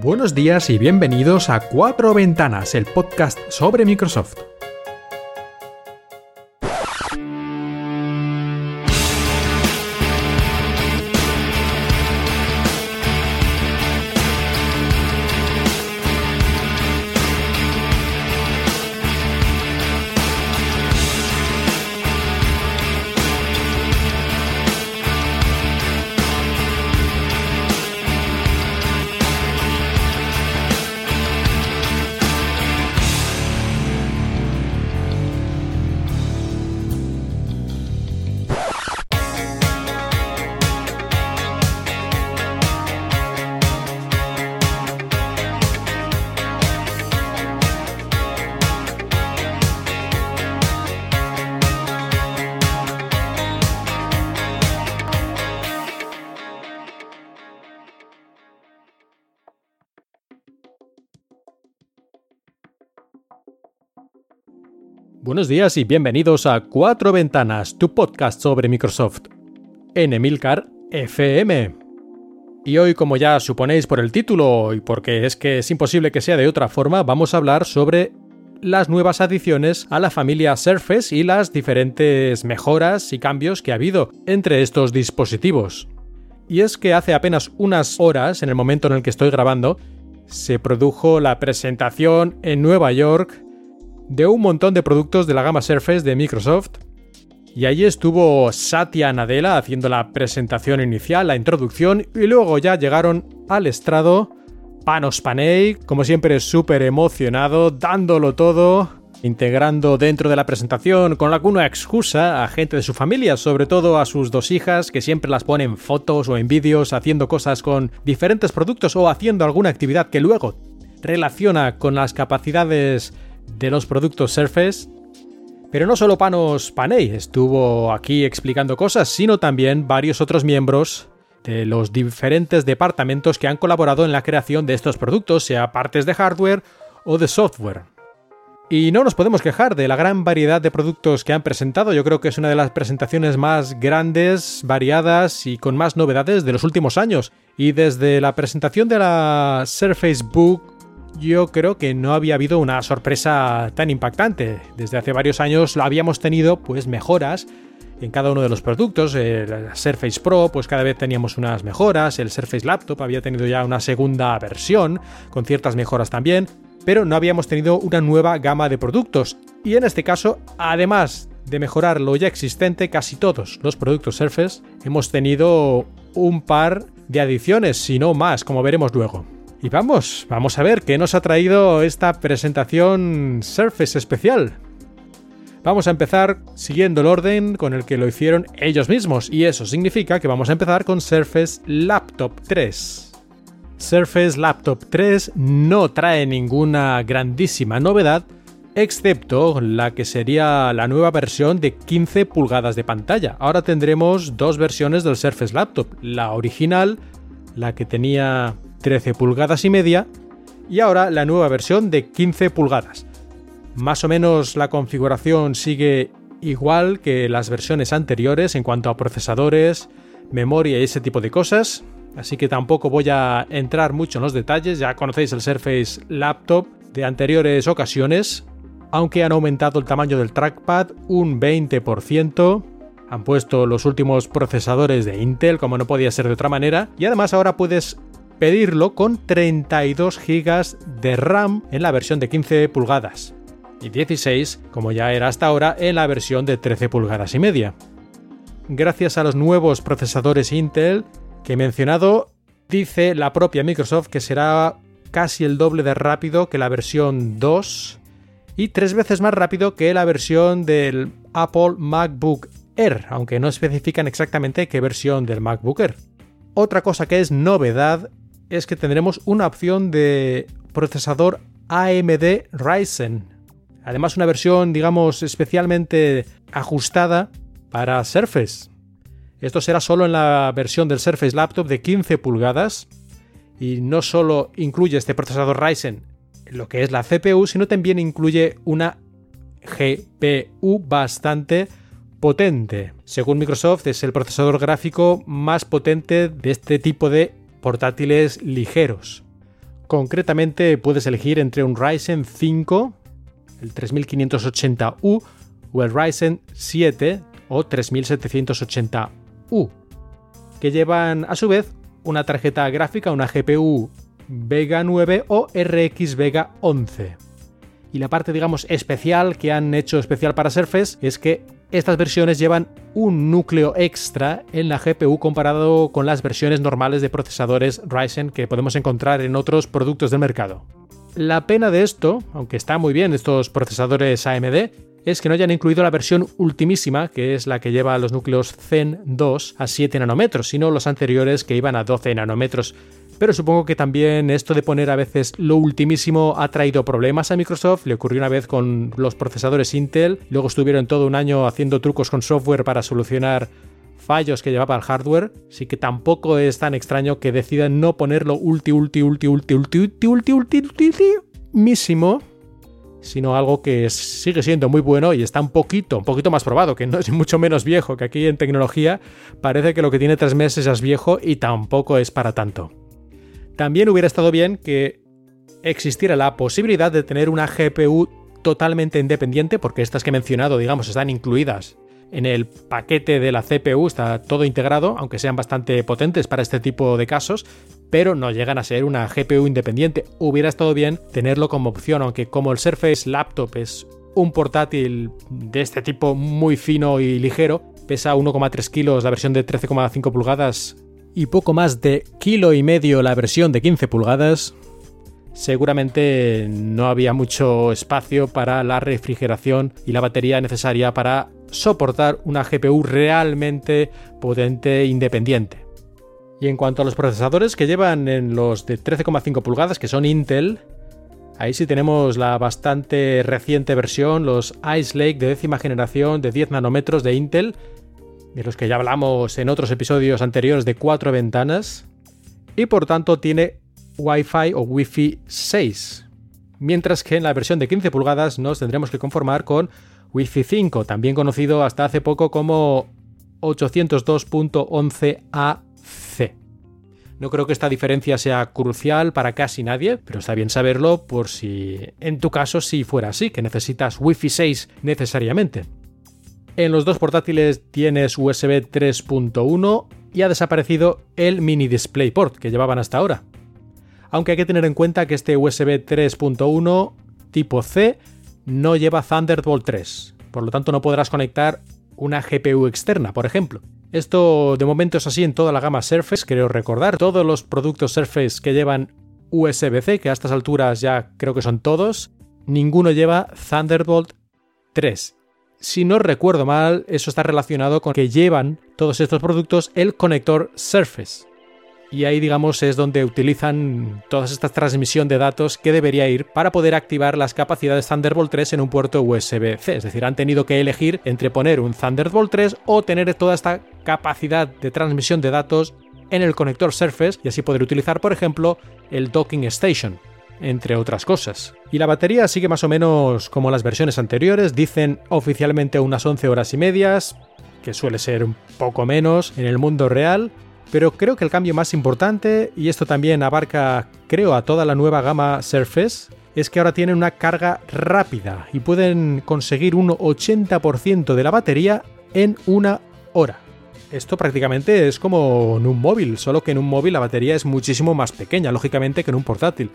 Buenos días y bienvenidos a Cuatro Ventanas, el podcast sobre Microsoft. Buenos días y bienvenidos a Cuatro Ventanas, tu podcast sobre Microsoft, en Emilcar FM. Y hoy, como ya suponéis por el título y porque es que es imposible que sea de otra forma, vamos a hablar sobre las nuevas adiciones a la familia Surface y las diferentes mejoras y cambios que ha habido entre estos dispositivos. Y es que hace apenas unas horas, en el momento en el que estoy grabando, se produjo la presentación en Nueva York de un montón de productos de la gama Surface de Microsoft. Y allí estuvo Satya Nadella haciendo la presentación inicial, la introducción, y luego ya llegaron al estrado Panos Panay, como siempre súper emocionado, dándolo todo, integrando dentro de la presentación con alguna excusa a gente de su familia, sobre todo a sus dos hijas, que siempre las ponen fotos o en vídeos haciendo cosas con diferentes productos o haciendo alguna actividad que luego relaciona con las capacidades de los productos Surface. Pero no solo Panos Panay estuvo aquí explicando cosas, sino también varios otros miembros de los diferentes departamentos que han colaborado en la creación de estos productos, sea partes de hardware o de software. Y no nos podemos quejar de la gran variedad de productos que han presentado, yo creo que es una de las presentaciones más grandes, variadas y con más novedades de los últimos años. Y desde la presentación de la Surface Book yo creo que no había habido una sorpresa tan impactante. Desde hace varios años habíamos tenido pues mejoras en cada uno de los productos. El Surface Pro, pues cada vez teníamos unas mejoras. El Surface Laptop había tenido ya una segunda versión, con ciertas mejoras también. Pero no habíamos tenido una nueva gama de productos. Y en este caso, además de mejorar lo ya existente, casi todos los productos Surface hemos tenido un par de adiciones, si no más, como veremos luego. Y vamos, vamos a ver qué nos ha traído esta presentación Surface especial. Vamos a empezar siguiendo el orden con el que lo hicieron ellos mismos, y eso significa que vamos a empezar con Surface Laptop 3. Surface Laptop 3 no trae ninguna grandísima novedad, excepto la que sería la nueva versión de 15 pulgadas de pantalla. Ahora tendremos dos versiones del Surface Laptop, la original, la que tenía 13 pulgadas y media y ahora la nueva versión de 15 pulgadas. Más o menos la configuración sigue igual que las versiones anteriores en cuanto a procesadores, memoria y ese tipo de cosas, así que tampoco voy a entrar mucho en los detalles, ya conocéis el Surface Laptop de anteriores ocasiones, aunque han aumentado el tamaño del trackpad un 20%, han puesto los últimos procesadores de Intel, como no podía ser de otra manera, y además ahora puedes pedirlo con 32 GB de RAM en la versión de 15 pulgadas y 16, como ya era hasta ahora, en la versión de 13 pulgadas y media. Gracias a los nuevos procesadores Intel que he mencionado, dice la propia Microsoft que será casi el doble de rápido que la versión 2 y tres veces más rápido que la versión del Apple MacBook Air, aunque no especifican exactamente qué versión del MacBook Air. Otra cosa que es novedad es que tendremos una opción de procesador AMD Ryzen. Además una versión, digamos, especialmente ajustada para Surface. Esto será solo en la versión del Surface Laptop de 15 pulgadas y no solo incluye este procesador Ryzen lo que es la CPU, sino también incluye una GPU bastante potente. Según Microsoft, es el procesador gráfico más potente de este tipo de portátiles ligeros. Concretamente puedes elegir entre un Ryzen 5, el 3580U, o el Ryzen 7 o 3780U, que llevan a su vez una tarjeta gráfica, una GPU Vega 9 o RX Vega 11. Y la parte, digamos, especial que han hecho especial para Surface es que estas versiones llevan un núcleo extra en la GPU comparado con las versiones normales de procesadores Ryzen que podemos encontrar en otros productos del mercado. La pena de esto, aunque está muy bien estos procesadores AMD, es que no hayan incluido la versión ultimísima, que es la que lleva los núcleos Zen 2 a 7 nanómetros, sino los anteriores que iban a 12 nanómetros. Pero supongo que también esto de poner a veces lo ultimísimo ha traído problemas a Microsoft. Le ocurrió una vez con los procesadores Intel, luego estuvieron todo un año haciendo trucos con software para solucionar fallos que llevaba el hardware, así que tampoco es tan extraño que decidan no ponerlo ulti ulti ulti ulti ulti ulti ulti ulti ulti ultimísimo sino algo que sigue siendo muy bueno y está un poquito, un poquito más probado, que no es mucho menos viejo, que aquí en tecnología parece que lo que tiene tres meses es viejo y tampoco es para tanto. También hubiera estado bien que existiera la posibilidad de tener una GPU totalmente independiente, porque estas que he mencionado, digamos, están incluidas en el paquete de la CPU, está todo integrado, aunque sean bastante potentes para este tipo de casos, pero no llegan a ser una GPU independiente. Hubiera estado bien tenerlo como opción, aunque como el Surface Laptop es un portátil de este tipo muy fino y ligero, pesa 1,3 kilos la versión de 13,5 pulgadas y poco más de kilo y medio la versión de 15 pulgadas, seguramente no había mucho espacio para la refrigeración y la batería necesaria para soportar una GPU realmente potente e independiente. Y en cuanto a los procesadores que llevan en los de 13,5 pulgadas, que son Intel, ahí sí tenemos la bastante reciente versión, los Ice Lake de décima generación de 10 nanómetros de Intel, de los que ya hablamos en otros episodios anteriores de cuatro ventanas, y por tanto tiene Wi-Fi o Wi-Fi 6. Mientras que en la versión de 15 pulgadas nos tendremos que conformar con Wi-Fi 5, también conocido hasta hace poco como 802.11a no creo que esta diferencia sea crucial para casi nadie, pero está bien saberlo por si en tu caso si fuera así, que necesitas Wi-Fi 6 necesariamente. En los dos portátiles tienes USB 3.1 y ha desaparecido el mini DisplayPort que llevaban hasta ahora. Aunque hay que tener en cuenta que este USB 3.1 tipo C no lleva Thunderbolt 3, por lo tanto no podrás conectar una GPU externa, por ejemplo. Esto de momento es así en toda la gama Surface, creo recordar. Todos los productos Surface que llevan USB-C, que a estas alturas ya creo que son todos, ninguno lleva Thunderbolt 3. Si no recuerdo mal, eso está relacionado con que llevan todos estos productos el conector Surface y ahí digamos es donde utilizan toda esta transmisión de datos que debería ir para poder activar las capacidades Thunderbolt 3 en un puerto USB-C. Es decir, han tenido que elegir entre poner un Thunderbolt 3 o tener toda esta capacidad de transmisión de datos en el conector Surface y así poder utilizar, por ejemplo, el Docking Station entre otras cosas. Y la batería sigue más o menos como las versiones anteriores, dicen oficialmente unas 11 horas y medias, que suele ser un poco menos en el mundo real, pero creo que el cambio más importante, y esto también abarca, creo, a toda la nueva gama Surface, es que ahora tienen una carga rápida y pueden conseguir un 80% de la batería en una hora. Esto prácticamente es como en un móvil, solo que en un móvil la batería es muchísimo más pequeña, lógicamente, que en un portátil.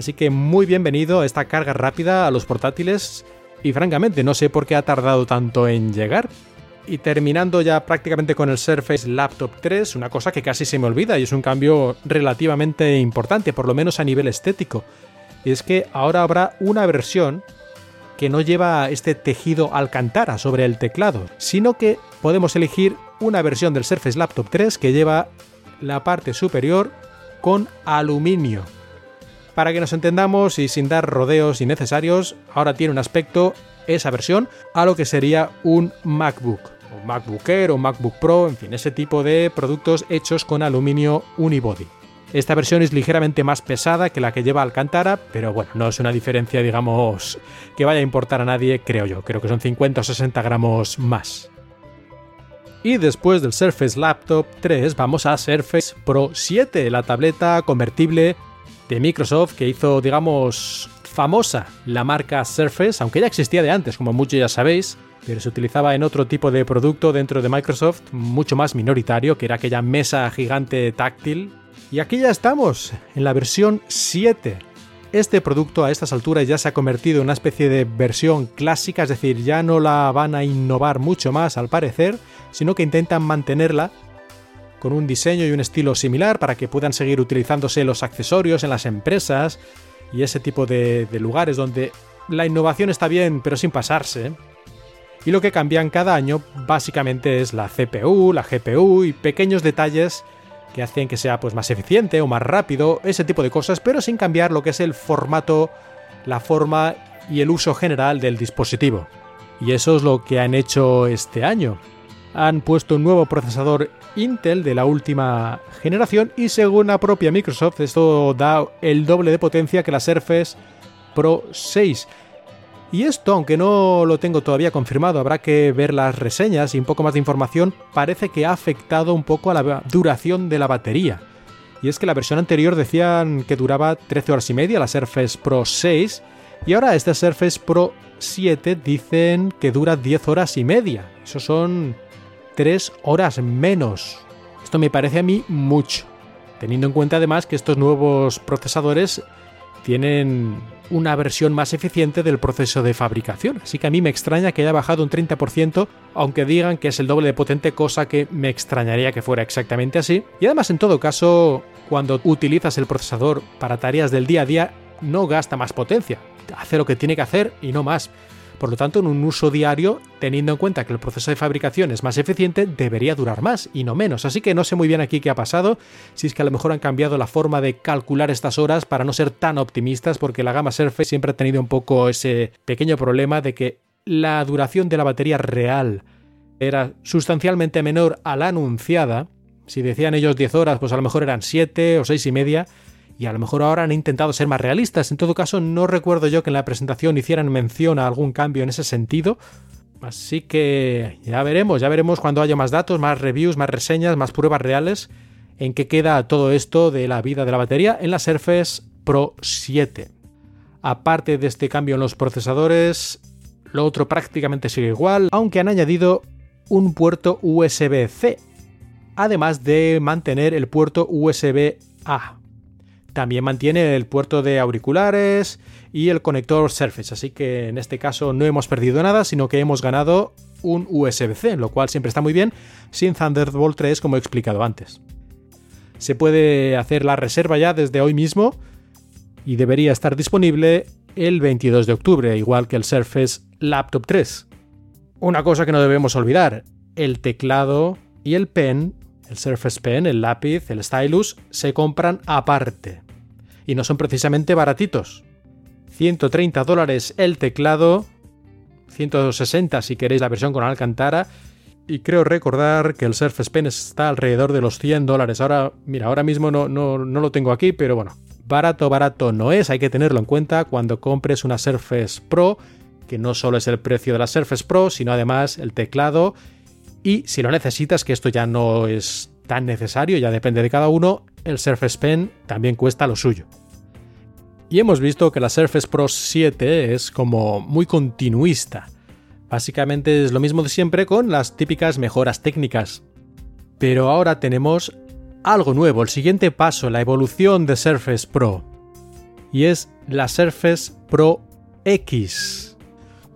Así que muy bienvenido esta carga rápida a los portátiles y francamente no sé por qué ha tardado tanto en llegar, y terminando ya prácticamente con el Surface Laptop 3, una cosa que casi se me olvida y es un cambio relativamente importante, por lo menos a nivel estético. Y es que ahora habrá una versión que no lleva este tejido alcantara sobre el teclado, sino que podemos elegir una versión del Surface Laptop 3 que lleva la parte superior con aluminio. Para que nos entendamos y sin dar rodeos innecesarios, ahora tiene un aspecto esa versión a lo que sería un MacBook, o MacBook Air o MacBook Pro, en fin, ese tipo de productos hechos con aluminio unibody. Esta versión es ligeramente más pesada que la que lleva Alcantara, pero bueno, no es una diferencia, digamos, que vaya a importar a nadie, creo yo. Creo que son 50 o 60 gramos más. Y después del Surface Laptop 3 vamos a Surface Pro 7, la tableta convertible de Microsoft que hizo, digamos, famosa la marca Surface, aunque ya existía de antes, como muchos ya sabéis, pero se utilizaba en otro tipo de producto dentro de Microsoft, mucho más minoritario, que era aquella mesa gigante táctil. Y aquí ya estamos, en la versión 7. Este producto a estas alturas ya se ha convertido en una especie de versión clásica, es decir, ya no la van a innovar mucho más al parecer, sino que intentan mantenerla con un diseño y un estilo similar para que puedan seguir utilizándose los accesorios en las empresas y ese tipo de, lugares donde la innovación está bien pero sin pasarse y lo que cambian cada año básicamente es la CPU, la GPU y pequeños detalles que hacen que sea pues, más eficiente o más rápido, ese tipo de cosas, pero sin cambiar lo que es el formato, la forma y el uso general del dispositivo. Y eso es lo que han hecho este año. Han puesto un nuevo procesador Intel de la última generación y según la propia Microsoft esto da el doble de potencia que la Surface Pro 6 y esto, aunque no lo tengo todavía confirmado, habrá que ver las reseñas y un poco más de información, parece que ha afectado un poco a la duración de la batería. Y es que la versión anterior decían que duraba 13 horas y media, la Surface Pro 6, y ahora esta Surface Pro 7 dicen que dura 10 horas y media. Eso son 3 horas menos. Esto me parece a mí mucho, teniendo en cuenta además que estos nuevos procesadores tienen una versión más eficiente del proceso de fabricación. Así que a mí me extraña que haya bajado un 30%, aunque digan que es el doble de potente, cosa que me extrañaría que fuera exactamente así. Y además, en todo caso, cuando utilizas el procesador para tareas del día a día, no gasta más potencia. Hace lo que tiene que hacer y no más. Por lo tanto, en un uso diario, teniendo en cuenta que el proceso de fabricación es más eficiente, debería durar más y no menos. Así que no sé muy bien aquí qué ha pasado, si es que a lo mejor han cambiado la forma de calcular estas horas para no ser tan optimistas, porque la gama Surface siempre ha tenido un poco ese pequeño problema de que la duración de la batería real era sustancialmente menor a la anunciada. Si decían ellos 10 horas, pues a lo mejor eran 7 o 6 y media y a lo mejor ahora han intentado ser más realistas. En todo caso, no recuerdo yo que en la presentación hicieran mención a algún cambio en ese sentido. Así que ya veremos, ya veremos cuando haya más datos, más reviews, más reseñas, más pruebas reales en qué queda todo esto de la vida de la batería en la Surface Pro 7. Aparte de este cambio en los procesadores, lo otro prácticamente sigue igual, aunque han añadido un puerto USB-C, además de mantener el puerto USB-A. También mantiene el puerto de auriculares y el conector Surface, así que en este caso no hemos perdido nada, sino que hemos ganado un USB-C, lo cual siempre está muy bien, sin Thunderbolt 3 como he explicado antes. Se puede hacer la reserva ya desde hoy mismo y debería estar disponible el 22 de octubre, igual que el Surface Laptop 3. Una cosa que no debemos olvidar, el teclado y el pen el Surface Pen, el lápiz, el stylus, se compran aparte. Y no son precisamente baratitos. 130 dólares el teclado, 160 si queréis la versión con Alcantara, y creo recordar que el Surface Pen está alrededor de los 100 dólares. Ahora, mira, ahora mismo no, no, no lo tengo aquí, pero bueno, barato, barato no es, hay que tenerlo en cuenta cuando compres una Surface Pro, que no solo es el precio de la Surface Pro, sino además el teclado y si lo necesitas, que esto ya no es tan necesario, ya depende de cada uno, el Surface Pen también cuesta lo suyo. Y hemos visto que la Surface Pro 7 es como muy continuista. Básicamente es lo mismo de siempre con las típicas mejoras técnicas. Pero ahora tenemos algo nuevo, el siguiente paso, la evolución de Surface Pro. Y es la Surface Pro X.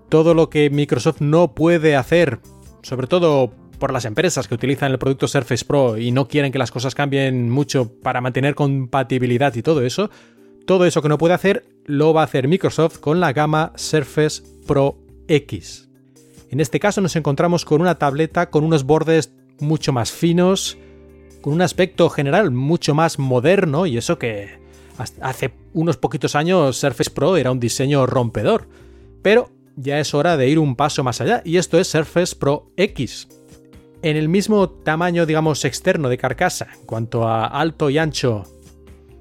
Todo lo que Microsoft no puede hacer sobre todo por las empresas que utilizan el producto Surface Pro y no quieren que las cosas cambien mucho para mantener compatibilidad y todo eso, todo eso que no puede hacer lo va a hacer Microsoft con la gama Surface Pro X. En este caso nos encontramos con una tableta con unos bordes mucho más finos, con un aspecto general mucho más moderno y eso que hace unos poquitos años Surface Pro era un diseño rompedor. Pero ya es hora de ir un paso más allá, y esto es Surface Pro X. En el mismo tamaño, digamos, externo de carcasa, en cuanto a alto y ancho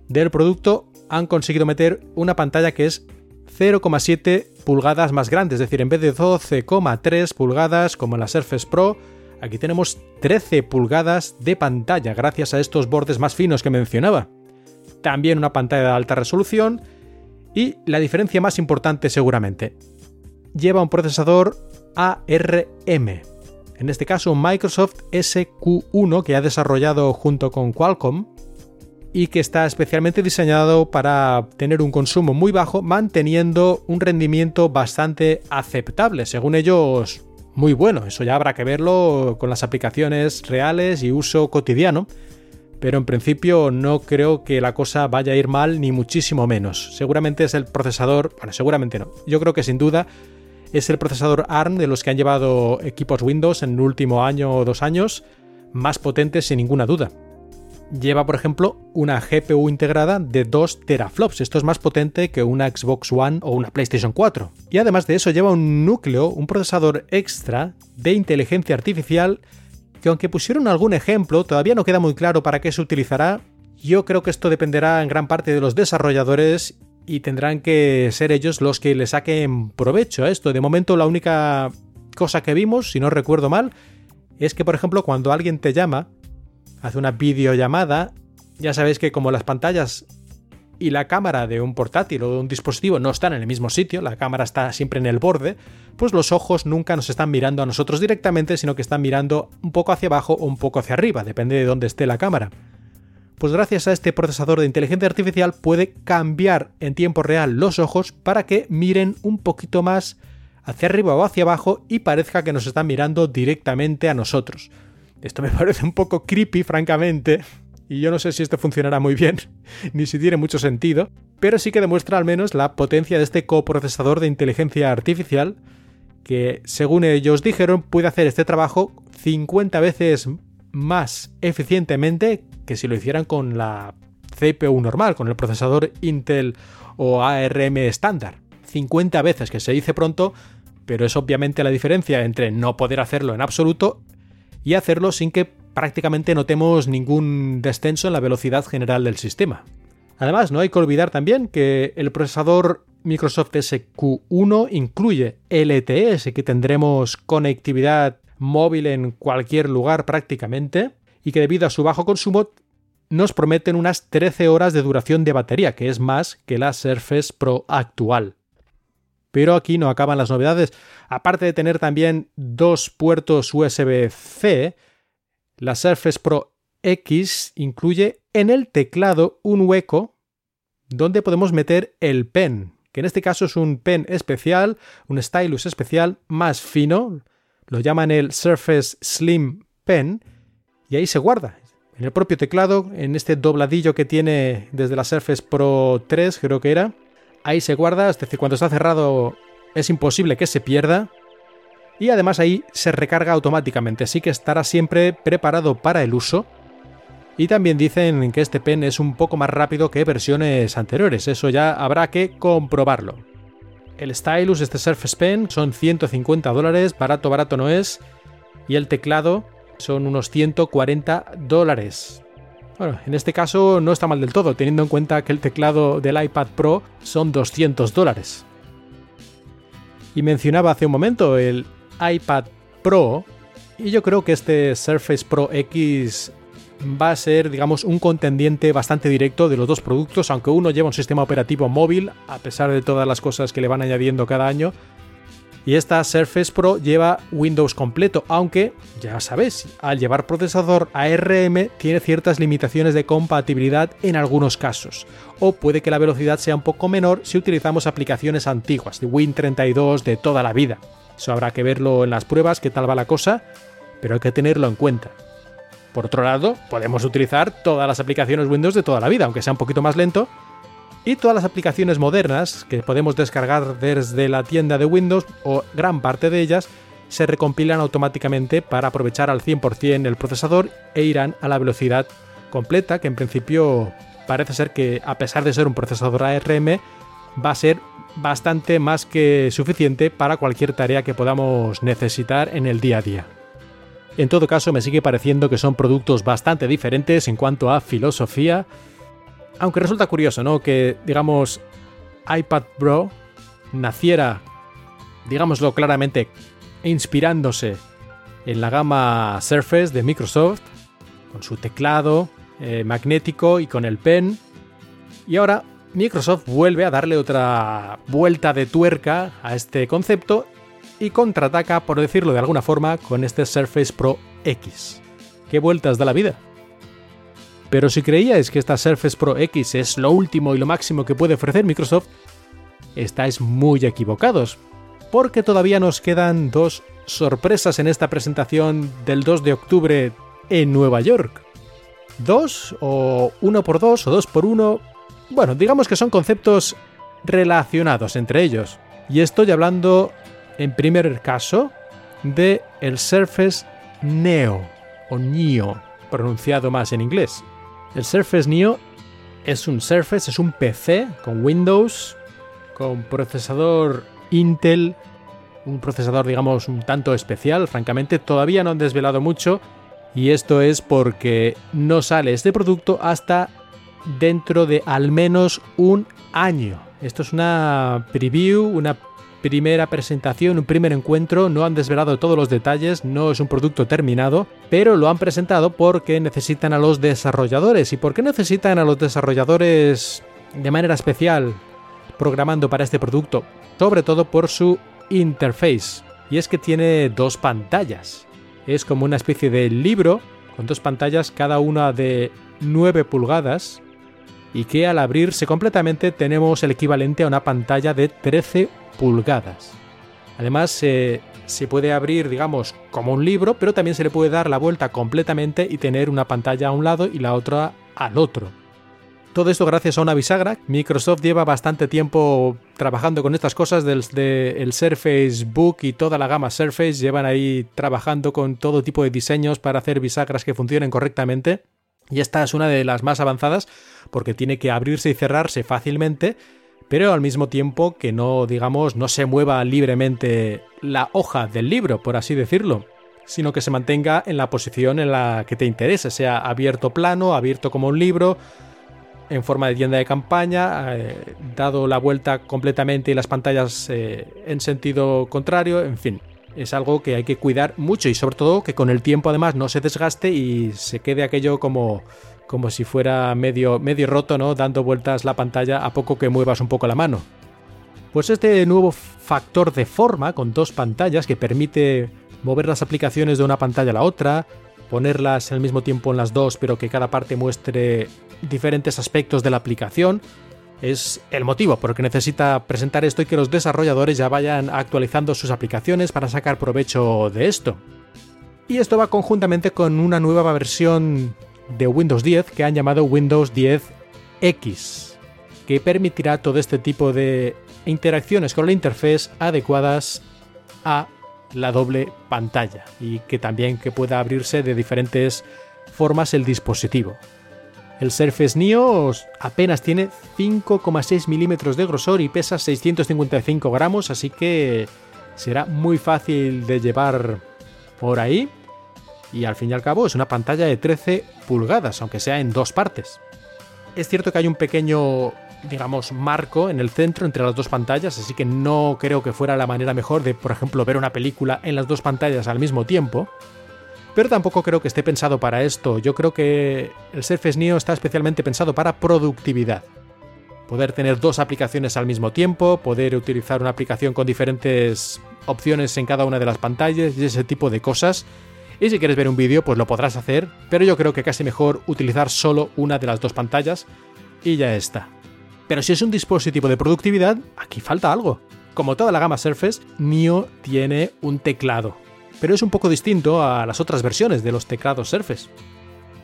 del producto, han conseguido meter una pantalla que es 0,7 pulgadas más grande, es decir, en vez de 12,3 pulgadas como en la Surface Pro, aquí tenemos 13 pulgadas de pantalla gracias a estos bordes más finos que mencionaba. también una pantalla de alta resolución y la diferencia más importante seguramente, lleva un procesador ARM, en este caso Microsoft SQ1 que ha desarrollado junto con Qualcomm y que está especialmente diseñado para tener un consumo muy bajo manteniendo un rendimiento bastante aceptable, según ellos muy bueno, eso ya habrá que verlo con las aplicaciones reales y uso cotidiano, pero en principio no creo que la cosa vaya a ir mal ni muchísimo menos. Seguramente es el procesador, bueno, seguramente no, yo creo que sin duda es el procesador ARM de los que han llevado equipos Windows en el último año o dos años, más potente sin ninguna duda. Lleva, por ejemplo, una GPU integrada de 2 teraflops. Esto es más potente que una Xbox One o una PlayStation 4. Y además de eso lleva un núcleo, un procesador extra de inteligencia artificial que aunque pusieron algún ejemplo, todavía no queda muy claro para qué se utilizará. Yo creo que esto dependerá en gran parte de los desarrolladores y tendrán que ser ellos los que le saquen provecho a esto. De momento la única cosa que vimos, si no recuerdo mal, es que por ejemplo cuando alguien te llama, hace una videollamada, ya sabéis que como las pantallas y la cámara de un portátil o de un dispositivo no están en el mismo sitio, la cámara está siempre en el borde, pues los ojos nunca nos están mirando a nosotros directamente, sino que están mirando un poco hacia abajo o un poco hacia arriba, depende de dónde esté la cámara pues gracias a este procesador de inteligencia artificial puede cambiar en tiempo real los ojos para que miren un poquito más hacia arriba o hacia abajo y parezca que nos están mirando directamente a nosotros. Esto me parece un poco creepy, francamente, y yo no sé si esto funcionará muy bien, ni si tiene mucho sentido, pero sí que demuestra al menos la potencia de este coprocesador de inteligencia artificial, que según ellos dijeron puede hacer este trabajo 50 veces más eficientemente que si lo hicieran con la CPU normal, con el procesador Intel o ARM estándar. 50 veces, que se dice pronto, pero es obviamente la diferencia entre no poder hacerlo en absoluto y hacerlo sin que prácticamente notemos ningún descenso en la velocidad general del sistema. Además, no hay que olvidar también que el procesador Microsoft SQ1 incluye LTS, que tendremos conectividad móvil en cualquier lugar prácticamente, y que debido a su bajo consumo nos prometen unas 13 horas de duración de batería, que es más que la Surface Pro actual. Pero aquí no acaban las novedades. Aparte de tener también dos puertos USB-C, la Surface Pro X incluye en el teclado un hueco donde podemos meter el pen, que en este caso es un pen especial, un stylus especial más fino, lo llaman el Surface Slim Pen, y ahí se guarda. En el propio teclado, en este dobladillo que tiene desde la Surface Pro 3, creo que era, ahí se guarda, es decir, cuando está cerrado es imposible que se pierda. Y además ahí se recarga automáticamente, así que estará siempre preparado para el uso. Y también dicen que este pen es un poco más rápido que versiones anteriores, eso ya habrá que comprobarlo. El stylus, este Surface Pen, son 150 dólares, barato, barato no es. Y el teclado, son unos 140 dólares. Bueno, en este caso no está mal del todo, teniendo en cuenta que el teclado del iPad Pro son 200 dólares. Y mencionaba hace un momento el iPad Pro, y yo creo que este Surface Pro X va a ser, digamos, un contendiente bastante directo de los dos productos, aunque uno lleva un sistema operativo móvil, a pesar de todas las cosas que le van añadiendo cada año, y esta Surface Pro lleva Windows completo, aunque, ya sabéis, al llevar procesador ARM tiene ciertas limitaciones de compatibilidad en algunos casos, o puede que la velocidad sea un poco menor si utilizamos aplicaciones antiguas, de Win32 de toda la vida. Eso habrá que verlo en las pruebas, qué tal va la cosa, pero hay que tenerlo en cuenta. Por otro lado, podemos utilizar todas las aplicaciones Windows de toda la vida, aunque sea un poquito más lento, y todas las aplicaciones modernas que podemos descargar desde la tienda de Windows o gran parte de ellas se recompilan automáticamente para aprovechar al 100% el procesador e irán a la velocidad completa que en principio parece ser que a pesar de ser un procesador ARM va a ser bastante más que suficiente para cualquier tarea que podamos necesitar en el día a día. En todo caso me sigue pareciendo que son productos bastante diferentes en cuanto a filosofía, aunque resulta curioso, ¿no? Que, digamos, iPad Pro naciera, digámoslo claramente, inspirándose en la gama Surface de Microsoft, con su teclado eh, magnético y con el pen, Y ahora Microsoft vuelve a darle otra vuelta de tuerca a este concepto y contraataca, por decirlo de alguna forma, con este Surface Pro X. ¿Qué vueltas da la vida? Pero si creíais que esta Surface Pro X es lo último y lo máximo que puede ofrecer Microsoft, estáis muy equivocados, porque todavía nos quedan dos sorpresas en esta presentación del 2 de octubre en Nueva York. Dos o uno por dos o dos por uno. Bueno, digamos que son conceptos relacionados entre ellos. Y estoy hablando, en primer caso, de el Surface Neo o Neo, pronunciado más en inglés. El Surface Neo es un Surface, es un PC con Windows, con procesador Intel, un procesador digamos un tanto especial, francamente todavía no han desvelado mucho y esto es porque no sale este producto hasta dentro de al menos un año. Esto es una preview, una primera presentación, un primer encuentro, no han desvelado todos los detalles, no es un producto terminado, pero lo han presentado porque necesitan a los desarrolladores. ¿Y por qué necesitan a los desarrolladores de manera especial programando para este producto? Sobre todo por su interface. Y es que tiene dos pantallas. Es como una especie de libro con dos pantallas, cada una de 9 pulgadas, y que al abrirse completamente tenemos el equivalente a una pantalla de 13 pulgadas. Además, se puede abrir, digamos, como un libro, pero también se le puede dar la vuelta completamente y tener una pantalla a un lado y la otra al otro. Todo esto gracias a una bisagra. Microsoft lleva bastante tiempo trabajando con estas cosas del el Surface Book y toda la gama Surface. Llevan ahí trabajando con todo tipo de diseños para hacer bisagras que funcionen correctamente. Y esta es una de las más avanzadas porque tiene que abrirse y cerrarse fácilmente pero al mismo tiempo que no, digamos, no se mueva libremente la hoja del libro, por así decirlo, sino que se mantenga en la posición en la que te interese, sea abierto plano, abierto como un libro, en forma de tienda de campaña, eh, dado la vuelta completamente y las pantallas eh, en sentido contrario, en fin. Es algo que hay que cuidar mucho y sobre todo que con el tiempo además no se desgaste y se quede aquello como como si fuera medio, medio roto, ¿no? Dando vueltas la pantalla a poco que muevas un poco la mano. Pues este nuevo factor de forma con dos pantallas que permite mover las aplicaciones de una pantalla a la otra, ponerlas al mismo tiempo en las dos, pero que cada parte muestre diferentes aspectos de la aplicación, es el motivo por el que necesita presentar esto y que los desarrolladores ya vayan actualizando sus aplicaciones para sacar provecho de esto. Y esto va conjuntamente con una nueva versión de Windows 10 que han llamado Windows 10X, que permitirá todo este tipo de interacciones con la interfaz adecuadas a la doble pantalla y que también que pueda abrirse de diferentes formas el dispositivo. El Surface Neo apenas tiene 5,6 milímetros de grosor y pesa 655 gramos, así que será muy fácil de llevar por ahí y al fin y al cabo es una pantalla de 13 pulgadas, aunque sea en dos partes. Es cierto que hay un pequeño, digamos, marco en el centro entre las dos pantallas, así que no creo que fuera la manera mejor de, por ejemplo, ver una película en las dos pantallas al mismo tiempo. Pero tampoco creo que esté pensado para esto. Yo creo que el Surface Neo está especialmente pensado para productividad. Poder tener dos aplicaciones al mismo tiempo, poder utilizar una aplicación con diferentes opciones en cada una de las pantallas y ese tipo de cosas y si quieres ver un vídeo, pues lo podrás hacer, pero yo creo que casi mejor utilizar solo una de las dos pantallas y ya está. Pero si es un dispositivo de productividad, aquí falta algo. Como toda la gama Surface, Neo tiene un teclado, pero es un poco distinto a las otras versiones de los teclados Surface.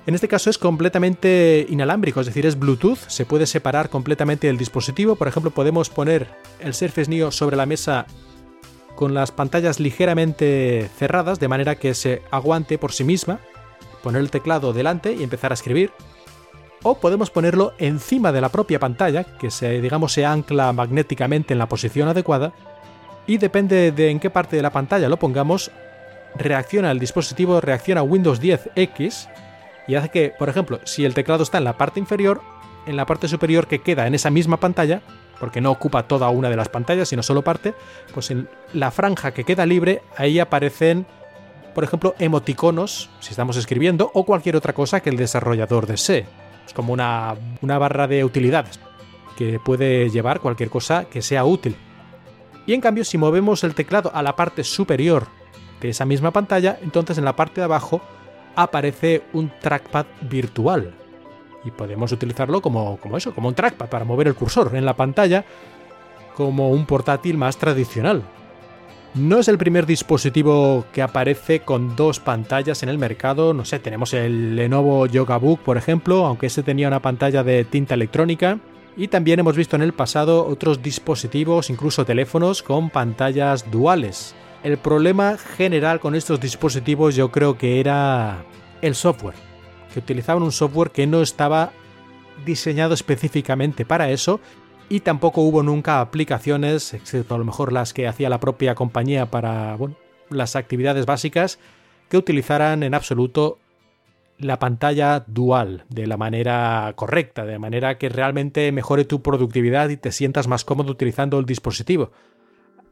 En este caso es completamente inalámbrico, es decir, es Bluetooth, se puede separar completamente del dispositivo. Por ejemplo, podemos poner el Surface Neo sobre la mesa con las pantallas ligeramente cerradas de manera que se aguante por sí misma, poner el teclado delante y empezar a escribir. O podemos ponerlo encima de la propia pantalla, que se, digamos, se ancla magnéticamente en la posición adecuada, y depende de en qué parte de la pantalla lo pongamos, reacciona el dispositivo, reacciona Windows 10X, y hace que, por ejemplo, si el teclado está en la parte inferior, en la parte superior que queda en esa misma pantalla, porque no ocupa toda una de las pantallas, sino solo parte, pues en la franja que queda libre, ahí aparecen, por ejemplo, emoticonos, si estamos escribiendo, o cualquier otra cosa que el desarrollador desee. Es como una, una barra de utilidades que puede llevar cualquier cosa que sea útil. Y en cambio, si movemos el teclado a la parte superior de esa misma pantalla, entonces en la parte de abajo aparece un trackpad virtual. Y podemos utilizarlo como, como eso, como un trackpad para mover el cursor en la pantalla, como un portátil más tradicional. No es el primer dispositivo que aparece con dos pantallas en el mercado. No sé, tenemos el Lenovo Yoga Book, por ejemplo, aunque ese tenía una pantalla de tinta electrónica. Y también hemos visto en el pasado otros dispositivos, incluso teléfonos, con pantallas duales. El problema general con estos dispositivos yo creo que era el software, que utilizaban un software que no estaba diseñado específicamente para eso y tampoco hubo nunca aplicaciones, excepto a lo mejor las que hacía la propia compañía para las actividades básicas, que utilizaran en absoluto la pantalla dual de la manera correcta, de manera que realmente mejore tu productividad y te sientas más cómodo utilizando el dispositivo.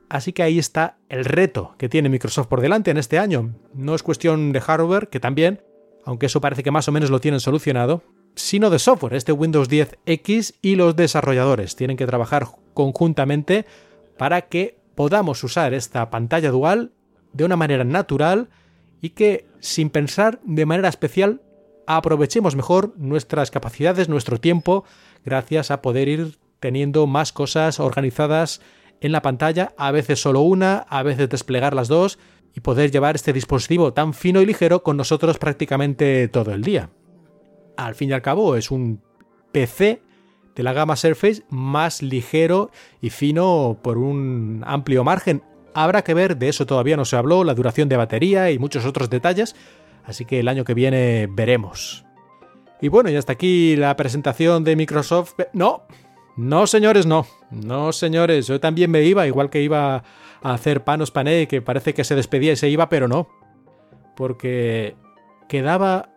Así que ahí está el reto que tiene Microsoft por delante en este año. No es cuestión de hardware, que también, aunque eso parece que más o menos lo tienen solucionado, sino de software, este Windows 10X y los desarrolladores tienen que trabajar conjuntamente para que podamos usar esta pantalla dual de una manera natural y que sin pensar de manera especial aprovechemos mejor nuestras capacidades, nuestro tiempo, gracias a poder ir teniendo más cosas organizadas en la pantalla, a veces solo una, a veces desplegar las dos y poder llevar este dispositivo tan fino y ligero con nosotros prácticamente todo el día al fin y al cabo es un PC de la gama Surface más ligero y fino por un amplio margen. Habrá que ver, de eso todavía no se habló, la duración de batería y muchos otros detalles, así que el año que viene veremos. Y bueno, y hasta aquí la presentación de Microsoft. No, no señores, no, no señores, yo también me iba, igual que iba a hacer Panos Pané, que parece que se despedía y se iba, pero no, porque quedaba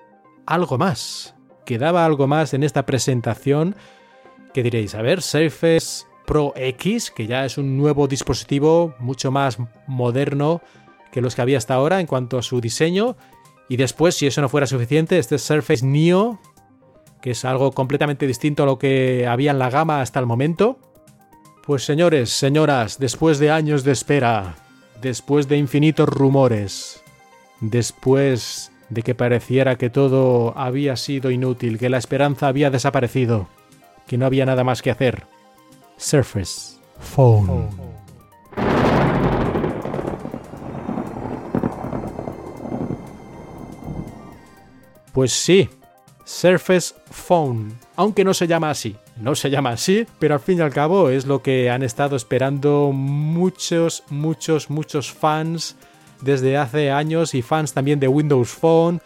algo más quedaba algo más en esta presentación que diréis, a ver, Surface Pro X, que ya es un nuevo dispositivo mucho más moderno que los que había hasta ahora en cuanto a su diseño. Y después, si eso no fuera suficiente, este Surface Neo, que es algo completamente distinto a lo que había en la gama hasta el momento. Pues señores, señoras, después de años de espera, después de infinitos rumores, después de que pareciera que todo había sido inútil, que la esperanza había desaparecido, que no había nada más que hacer. Surface Phone. Pues sí, Surface Phone, aunque no se llama así. No se llama así, pero al fin y al cabo es lo que han estado esperando muchos, muchos, muchos fans desde hace años y fans también de Windows Phone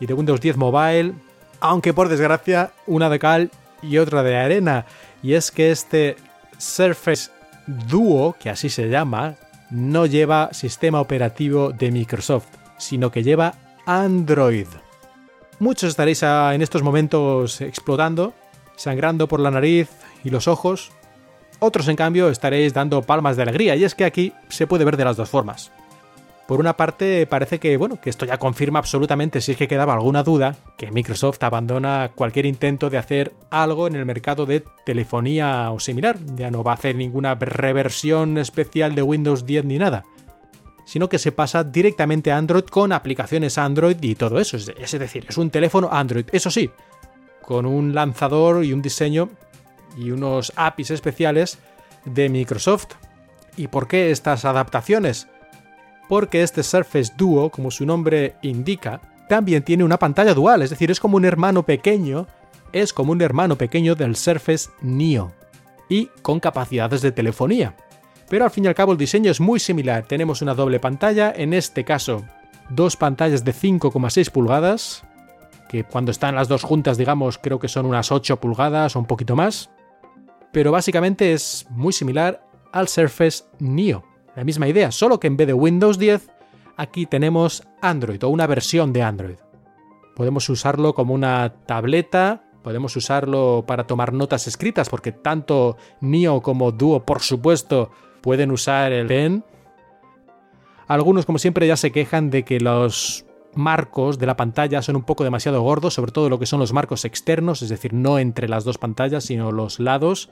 y de Windows 10 Mobile, aunque por desgracia una de cal y otra de arena, y es que este Surface Duo, que así se llama, no lleva sistema operativo de Microsoft, sino que lleva Android. Muchos estaréis en estos momentos explotando, sangrando por la nariz y los ojos. Otros, en cambio, estaréis dando palmas de alegría, y es que aquí se puede ver de las dos formas. Por una parte, parece que, bueno, que esto ya confirma absolutamente, si es que quedaba alguna duda, que Microsoft abandona cualquier intento de hacer algo en el mercado de telefonía o similar. Ya no va a hacer ninguna reversión especial de Windows 10 ni nada. Sino que se pasa directamente a Android con aplicaciones Android y todo eso. Es decir, es un teléfono Android. Eso sí, con un lanzador y un diseño y unos APIs especiales de Microsoft. ¿Y por qué estas adaptaciones? porque este Surface Duo, como su nombre indica, también tiene una pantalla dual, es decir, es como un hermano pequeño, es como un hermano pequeño del Surface Neo, y con capacidades de telefonía. Pero al fin y al cabo el diseño es muy similar, tenemos una doble pantalla, en este caso dos pantallas de 5,6 pulgadas, que cuando están las dos juntas digamos creo que son unas 8 pulgadas o un poquito más, pero básicamente es muy similar al Surface Neo. La misma idea, solo que en vez de Windows 10, aquí tenemos Android o una versión de Android. Podemos usarlo como una tableta, podemos usarlo para tomar notas escritas, porque tanto Neo como Duo, por supuesto, pueden usar el pen. Algunos, como siempre, ya se quejan de que los marcos de la pantalla son un poco demasiado gordos, sobre todo lo que son los marcos externos, es decir, no entre las dos pantallas, sino los lados.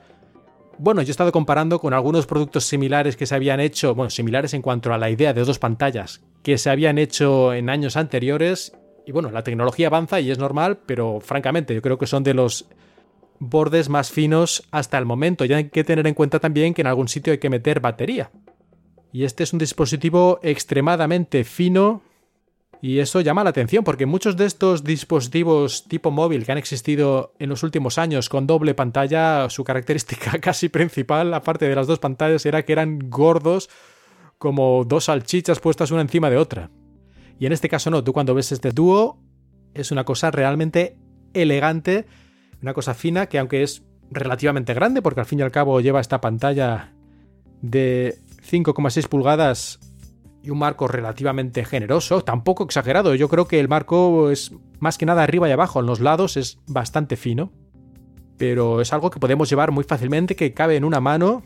Bueno, yo he estado comparando con algunos productos similares que se habían hecho, bueno, similares en cuanto a la idea de dos pantallas, que se habían hecho en años anteriores. Y bueno, la tecnología avanza y es normal, pero francamente yo creo que son de los bordes más finos hasta el momento. Ya hay que tener en cuenta también que en algún sitio hay que meter batería. Y este es un dispositivo extremadamente fino y eso llama la atención porque muchos de estos dispositivos tipo móvil que han existido en los últimos años con doble pantalla, su característica casi principal, aparte de las dos pantallas, era que eran gordos como dos salchichas puestas una encima de otra. Y en este caso no, tú cuando ves este dúo es una cosa realmente elegante, una cosa fina que aunque es relativamente grande, porque al fin y al cabo lleva esta pantalla de 5,6 pulgadas y un marco relativamente generoso, tampoco exagerado. Yo creo que el marco es más que nada arriba y abajo, en los lados es bastante fino, pero es algo que podemos llevar muy fácilmente, que cabe en una mano,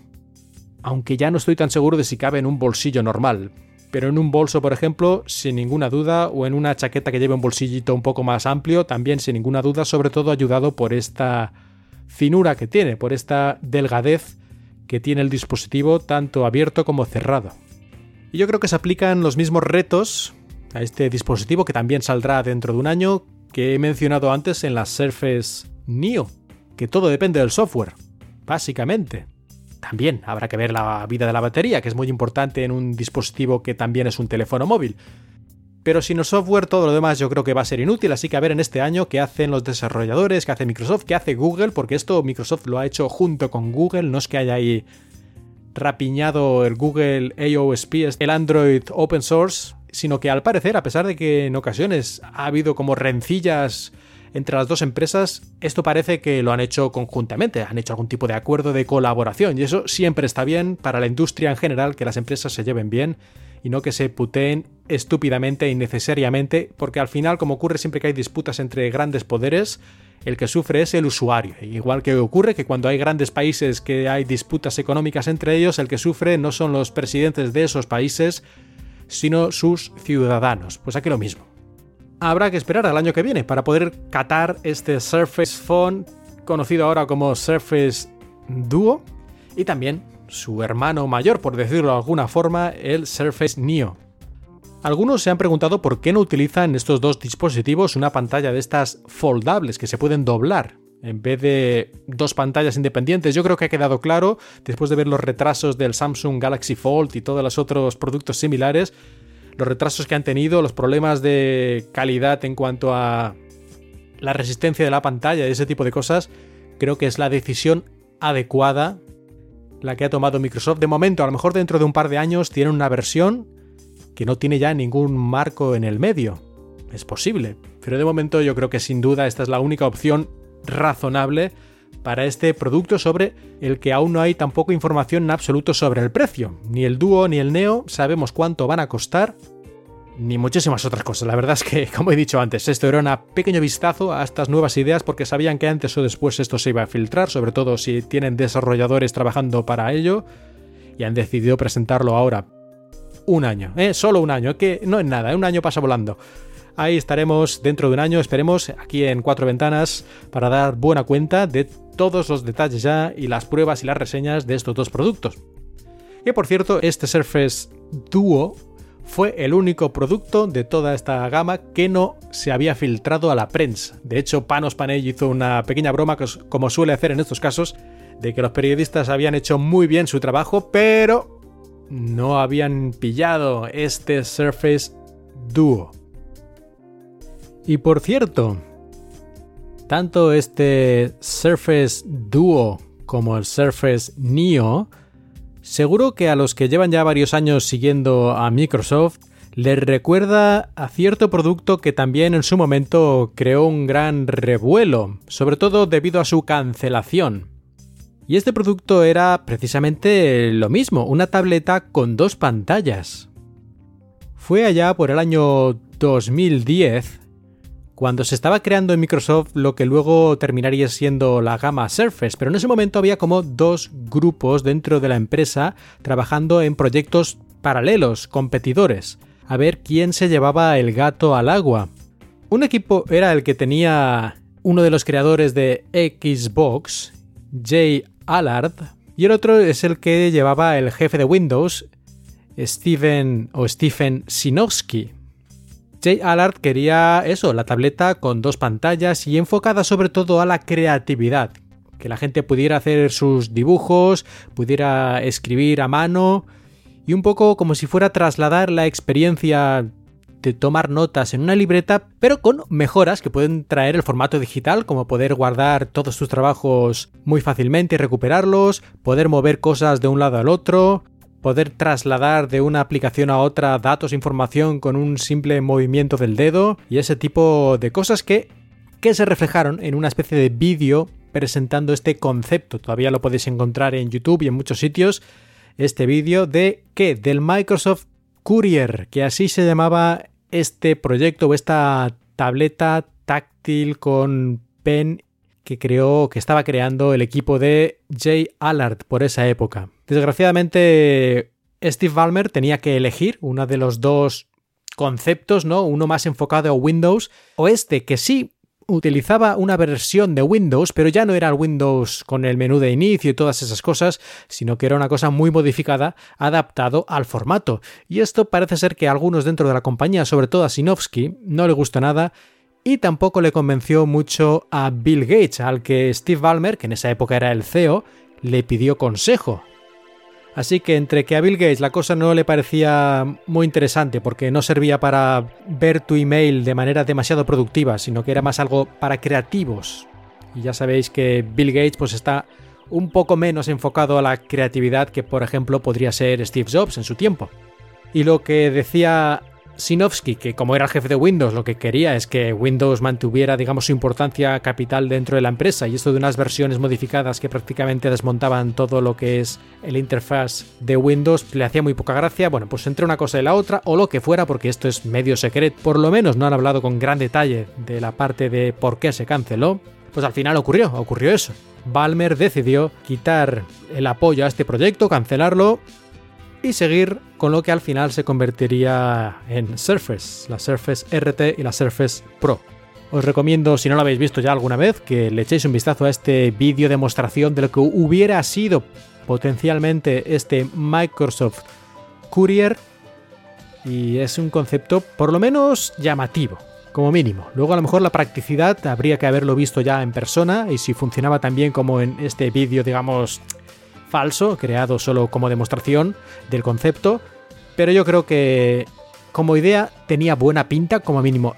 aunque ya no estoy tan seguro de si cabe en un bolsillo normal. Pero en un bolso, por ejemplo, sin ninguna duda, o en una chaqueta que lleve un bolsillito un poco más amplio, también sin ninguna duda, sobre todo ayudado por esta finura que tiene, por esta delgadez que tiene el dispositivo tanto abierto como cerrado. Y yo creo que se aplican los mismos retos a este dispositivo que también saldrá dentro de un año que he mencionado antes en la Surface Neo, que todo depende del software, básicamente. También habrá que ver la vida de la batería, que es muy importante en un dispositivo que también es un teléfono móvil. Pero sin el software todo lo demás yo creo que va a ser inútil, así que a ver en este año qué hacen los desarrolladores, qué hace Microsoft, qué hace Google, porque esto Microsoft lo ha hecho junto con Google, no es que haya ahí rapiñado el Google AOSP, el Android Open Source, sino que al parecer, a pesar de que en ocasiones ha habido como rencillas entre las dos empresas, esto parece que lo han hecho conjuntamente, han hecho algún tipo de acuerdo de colaboración y eso siempre está bien para la industria en general, que las empresas se lleven bien y no que se puteen estúpidamente e innecesariamente, porque al final, como ocurre siempre que hay disputas entre grandes poderes, el que sufre es el usuario. Igual que ocurre que cuando hay grandes países que hay disputas económicas entre ellos, el que sufre no son los presidentes de esos países, sino sus ciudadanos. Pues aquí lo mismo. Habrá que esperar al año que viene para poder catar este Surface Phone, conocido ahora como Surface Duo, y también su hermano mayor, por decirlo de alguna forma, el Surface Neo. Algunos se han preguntado por qué no utilizan estos dos dispositivos una pantalla de estas foldables que se pueden doblar en vez de dos pantallas independientes. Yo creo que ha quedado claro, después de ver los retrasos del Samsung Galaxy Fold y todos los otros productos similares, los retrasos que han tenido, los problemas de calidad en cuanto a la resistencia de la pantalla y ese tipo de cosas, creo que es la decisión adecuada la que ha tomado Microsoft. De momento, a lo mejor dentro de un par de años, tienen una versión que no tiene ya ningún marco en el medio. Es posible, pero de momento yo creo que sin duda esta es la única opción razonable para este producto sobre el que aún no hay tampoco información en absoluto sobre el precio. Ni el Duo ni el Neo sabemos cuánto van a costar, ni muchísimas otras cosas. La verdad es que, como he dicho antes, esto era un pequeño vistazo a estas nuevas ideas porque sabían que antes o después esto se iba a filtrar, sobre todo si tienen desarrolladores trabajando para ello, y han decidido presentarlo ahora un año, ¿eh? solo un año, que no es nada, un año pasa volando. Ahí estaremos dentro de un año, esperemos, aquí en Cuatro Ventanas, para dar buena cuenta de todos los detalles ya y las pruebas y las reseñas de estos dos productos. Que por cierto, este Surface Duo fue el único producto de toda esta gama que no se había filtrado a la prensa. De hecho, Panos Panay hizo una pequeña broma, como suele hacer en estos casos, de que los periodistas habían hecho muy bien su trabajo, pero no habían pillado este Surface Duo. Y por cierto, tanto este Surface Duo como el Surface Neo, seguro que a los que llevan ya varios años siguiendo a Microsoft les recuerda a cierto producto que también en su momento creó un gran revuelo, sobre todo debido a su cancelación. Y este producto era precisamente lo mismo, una tableta con dos pantallas. Fue allá por el año 2010 cuando se estaba creando en Microsoft lo que luego terminaría siendo la gama Surface, pero en ese momento había como dos grupos dentro de la empresa trabajando en proyectos paralelos, competidores. a ver quién se llevaba el gato al agua. Un equipo era el que tenía uno de los creadores de Xbox, Jay Allard, y el otro es el que llevaba el jefe de Windows, Steven o Stephen Sinowski. Jay Allard quería eso, la tableta con dos pantallas y enfocada sobre todo a la creatividad, que la gente pudiera hacer sus dibujos, pudiera escribir a mano y un poco como si fuera trasladar la experiencia de tomar notas en una libreta, pero con mejoras que pueden traer el formato digital, como poder guardar todos tus trabajos muy fácilmente y recuperarlos, poder mover cosas de un lado al otro, poder trasladar de una aplicación a otra datos, e información con un simple movimiento del dedo y ese tipo de cosas que, que se reflejaron en una especie de vídeo presentando este concepto. Todavía lo podéis encontrar en YouTube y en muchos sitios. Este vídeo de qué? Del Microsoft Courier, que así se llamaba este proyecto o esta tableta táctil con pen que creó, que estaba creando el equipo de Jay Allard por esa época. Desgraciadamente, Steve Ballmer tenía que elegir uno de los dos conceptos, ¿no? Uno más enfocado a Windows o este que sí utilizaba una versión de Windows, pero ya no era el Windows con el menú de inicio y todas esas cosas, sino que era una cosa muy modificada, adaptado al formato. Y esto parece ser que a algunos dentro de la compañía, sobre todo a Sinofsky, no le gustó nada y tampoco le convenció mucho a Bill Gates, al que Steve Ballmer, que en esa época era el CEO, le pidió consejo. Así que entre que a Bill Gates la cosa no le parecía muy interesante porque no servía para ver tu email de manera demasiado productiva, sino que era más algo para creativos. Y ya sabéis que Bill Gates pues está un poco menos enfocado a la creatividad que por ejemplo podría ser Steve Jobs en su tiempo. Y lo que decía Sinofsky, que como era el jefe de Windows, lo que quería es que Windows mantuviera, digamos, su importancia capital dentro de la empresa, y esto de unas versiones modificadas que prácticamente desmontaban todo lo que es el interfaz de Windows, le hacía muy poca gracia. Bueno, pues entre una cosa y la otra, o lo que fuera, porque esto es medio secreto, por lo menos no han hablado con gran detalle de la parte de por qué se canceló. Pues al final ocurrió, ocurrió eso. Balmer decidió quitar el apoyo a este proyecto, cancelarlo y seguir con lo que al final se convertiría en Surface, la Surface RT y la Surface Pro. Os recomiendo, si no lo habéis visto ya alguna vez, que le echéis un vistazo a este vídeo demostración de lo que hubiera sido potencialmente este Microsoft Courier. Y es un concepto por lo menos llamativo, como mínimo. Luego a lo mejor la practicidad habría que haberlo visto ya en persona y si funcionaba tan bien como en este vídeo, digamos, falso, creado solo como demostración del concepto, pero yo creo que como idea tenía buena pinta como mínimo.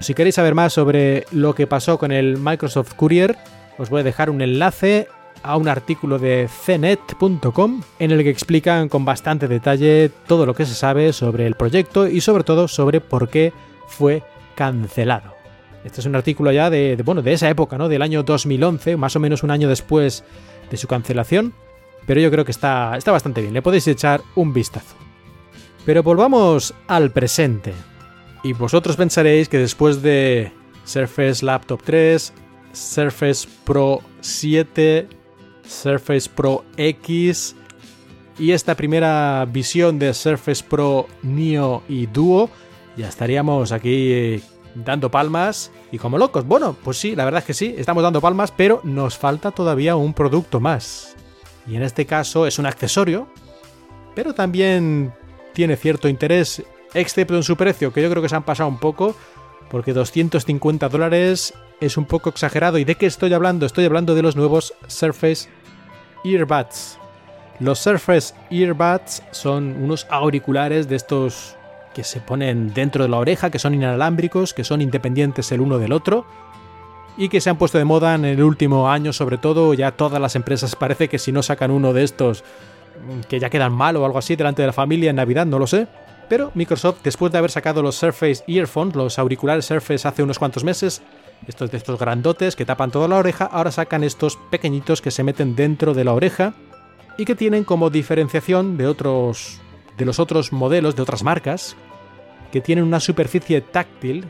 Si queréis saber más sobre lo que pasó con el Microsoft Courier, os voy a dejar un enlace a un artículo de cnet.com en el que explican con bastante detalle todo lo que se sabe sobre el proyecto y sobre todo sobre por qué fue cancelado. Este es un artículo ya de, bueno, de esa época, ¿no? Del año 2011, más o menos un año después de su cancelación, pero yo creo que está, está bastante bien, le podéis echar un vistazo. Pero volvamos al presente. Y vosotros pensaréis que después de Surface Laptop 3, Surface Pro 7, Surface Pro X y esta primera visión de Surface Pro Neo y Duo, ya estaríamos aquí dando palmas y como locos. Bueno, pues sí, la verdad es que sí, estamos dando palmas, pero nos falta todavía un producto más y en este caso es un accesorio, pero también tiene cierto interés, excepto en su precio, que yo creo que se han pasado un poco, porque 250 dólares es un poco exagerado. ¿Y de qué estoy hablando? Estoy hablando de los nuevos Surface Earbuds. Los Surface Earbuds son unos auriculares de estos que se ponen dentro de la oreja, que son inalámbricos, que son independientes el uno del otro y que se han puesto de moda en el último año, sobre todo. Ya todas las empresas parece que si no sacan uno de estos, mm, que ya quedan mal o algo así delante de la familia en Navidad, no lo sé. Pero Microsoft, después de haber sacado los Surface Earphones, los auriculares Surface hace unos cuantos meses, estos de estos grandotes que tapan toda la oreja, ahora sacan estos pequeñitos que se meten dentro de la oreja y que tienen como diferenciación de otros de los otros modelos de otras marcas que tienen una superficie táctil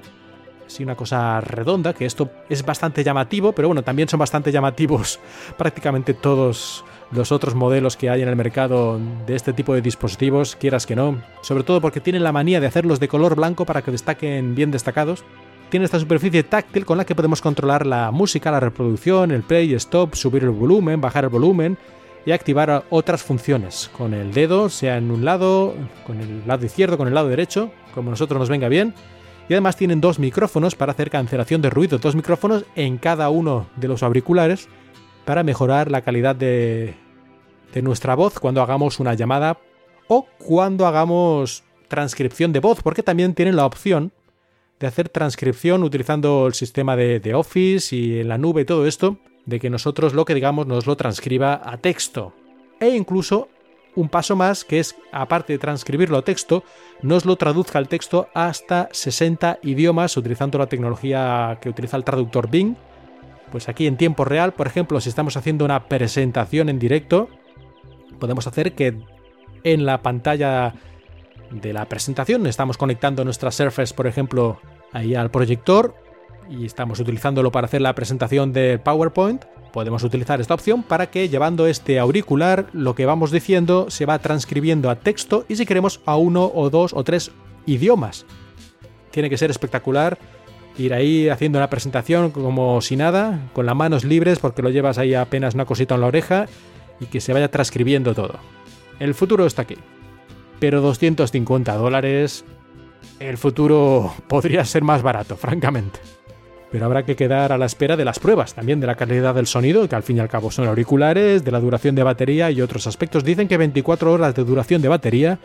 así una cosa redonda, que esto es bastante llamativo, pero bueno, también son bastante llamativos prácticamente todos los otros modelos que hay en el mercado de este tipo de dispositivos, quieras que no, sobre todo porque tienen la manía de hacerlos de color blanco para que destaquen bien destacados. Tiene esta superficie táctil con la que podemos controlar la música, la reproducción, el play, stop, subir el volumen, bajar el volumen y activar otras funciones con el dedo, sea en un lado, con el lado izquierdo, con el lado derecho, como nosotros nos venga bien. Y además tienen dos micrófonos para hacer cancelación de ruido, dos micrófonos en cada uno de los auriculares para mejorar la calidad de, de nuestra voz cuando hagamos una llamada o cuando hagamos transcripción de voz, porque también tienen la opción de hacer transcripción utilizando el sistema de, de, Office y en la nube y todo esto, de que nosotros lo que digamos nos lo transcriba a texto. E incluso un paso más que es, aparte de transcribirlo a texto, nos lo traduzca al texto hasta 60 idiomas utilizando la tecnología que utiliza el traductor Bing. Pues aquí en tiempo real, por ejemplo, si estamos haciendo una presentación en directo, podemos hacer que en la pantalla de la presentación estamos conectando nuestra Surface, por ejemplo, ahí al proyector y estamos utilizándolo para hacer la presentación de PowerPoint, podemos utilizar esta opción para que llevando este auricular lo que vamos diciendo se va transcribiendo a texto y si queremos a uno o dos o tres idiomas. Tiene que ser espectacular ir ahí haciendo una presentación como si nada, con las manos libres porque lo llevas ahí apenas una cosita en la oreja y que se vaya transcribiendo todo. El futuro está aquí. Pero 250 dólares... El futuro podría ser más barato, francamente. Pero habrá que quedar a la espera de las pruebas, también de la calidad del sonido, que al fin y al cabo son auriculares, de la duración de batería y otros aspectos. Dicen que 24 horas de duración de batería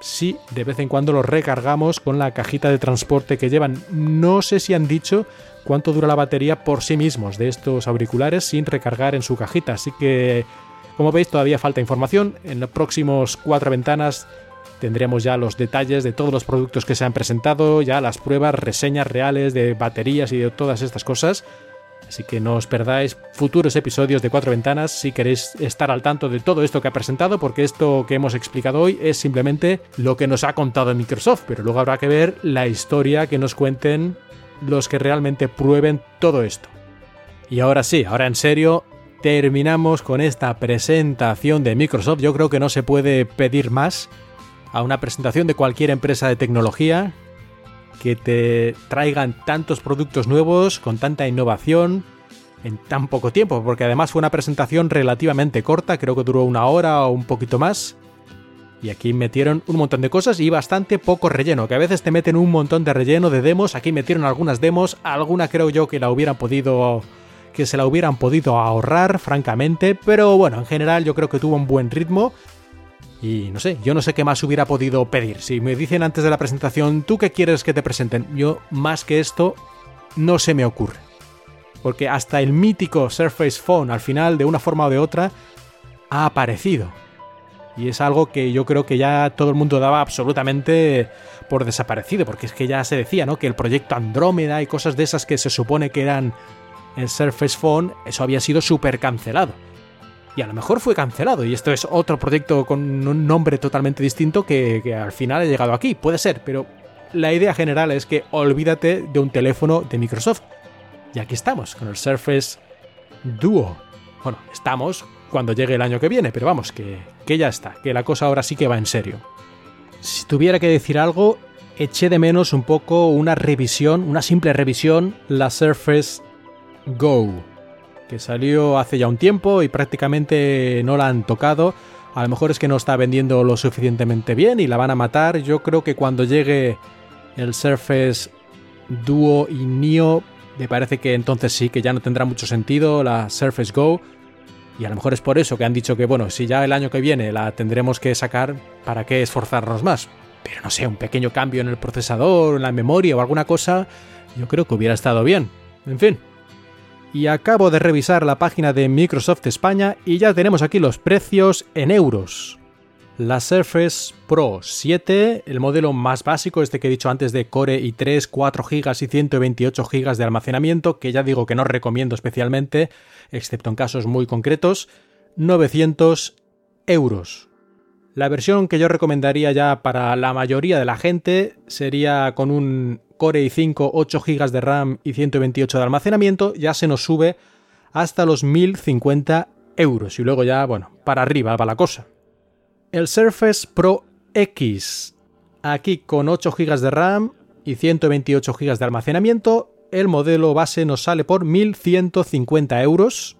si de vez en cuando los recargamos con la cajita de transporte que llevan. No sé si han dicho cuánto dura la batería por sí mismos de estos auriculares sin recargar en su cajita. Así que, como veis, todavía falta información. En los próximos cuatro ventanas tendremos ya los detalles de todos los productos que se han presentado, ya las pruebas, reseñas reales de baterías y de todas estas cosas. Así que no os perdáis futuros episodios de Cuatro Ventanas si queréis estar al tanto de todo esto que ha presentado, porque esto que hemos explicado hoy es simplemente lo que nos ha contado Microsoft, pero luego habrá que ver la historia que nos cuenten los que realmente prueben todo esto. Y ahora sí, ahora en serio, terminamos con esta presentación de Microsoft. Yo creo que no se puede pedir más a una presentación de cualquier empresa de tecnología que te traigan tantos productos nuevos con tanta innovación en tan poco tiempo, porque además fue una presentación relativamente corta, creo que duró una hora o un poquito más. Y aquí metieron un montón de cosas y bastante poco relleno, que a veces te meten un montón de relleno de demos, aquí metieron algunas demos, alguna creo yo que la hubieran podido que se la hubieran podido ahorrar, francamente, pero bueno, en general yo creo que tuvo un buen ritmo y no sé, yo no sé qué más hubiera podido pedir. Si me dicen antes de la presentación, ¿tú qué quieres que te presenten? Yo más que esto no se me ocurre. Porque hasta el mítico Surface Phone al final, de una forma o de otra, ha aparecido. Y es algo que yo creo que ya todo el mundo daba absolutamente por desaparecido, porque es que ya se decía, ¿no? Que el proyecto Andrómeda y cosas de esas que se supone que eran el Surface Phone, eso había sido súper cancelado y a lo mejor fue cancelado y esto es otro proyecto con un nombre totalmente distinto que, al final ha llegado aquí. Puede ser, pero la idea general es que olvídate de un teléfono de Microsoft. Y aquí estamos, con el Surface Duo. Bueno, estamos cuando llegue el año que viene, pero vamos, que, que ya está, que la cosa ahora sí que va en serio. Si tuviera que decir algo, eché de menos un poco una revisión, una simple revisión, la Surface Go que salió hace ya un tiempo y prácticamente no la han tocado. A lo mejor es que no está vendiendo lo suficientemente bien y la van a matar. Yo creo que cuando llegue el Surface Duo y Neo, me parece que entonces sí que ya no tendrá mucho sentido la Surface Go. Y a lo mejor es por eso que han dicho que, bueno, si ya el año que viene la tendremos que sacar, ¿para qué esforzarnos más? Pero no sé, un pequeño cambio en el procesador, en la memoria o alguna cosa, yo creo que hubiera estado bien. En fin, y acabo de revisar la página de Microsoft España y ya tenemos aquí los precios en euros. La Surface Pro 7, el modelo más básico, este que he dicho antes de Core i3, 4 GB y 128 GB de almacenamiento, que ya digo que no recomiendo especialmente, excepto en casos muy concretos, 900 euros. La versión que yo recomendaría ya para la mayoría de la gente sería con un Core i5, 8 GB de RAM y 128 de almacenamiento, ya se nos sube hasta los 1050 euros y luego ya, bueno, para arriba va la cosa. El Surface Pro X, aquí con 8 GB de RAM y 128 GB de almacenamiento, el modelo base nos sale por 1150 euros.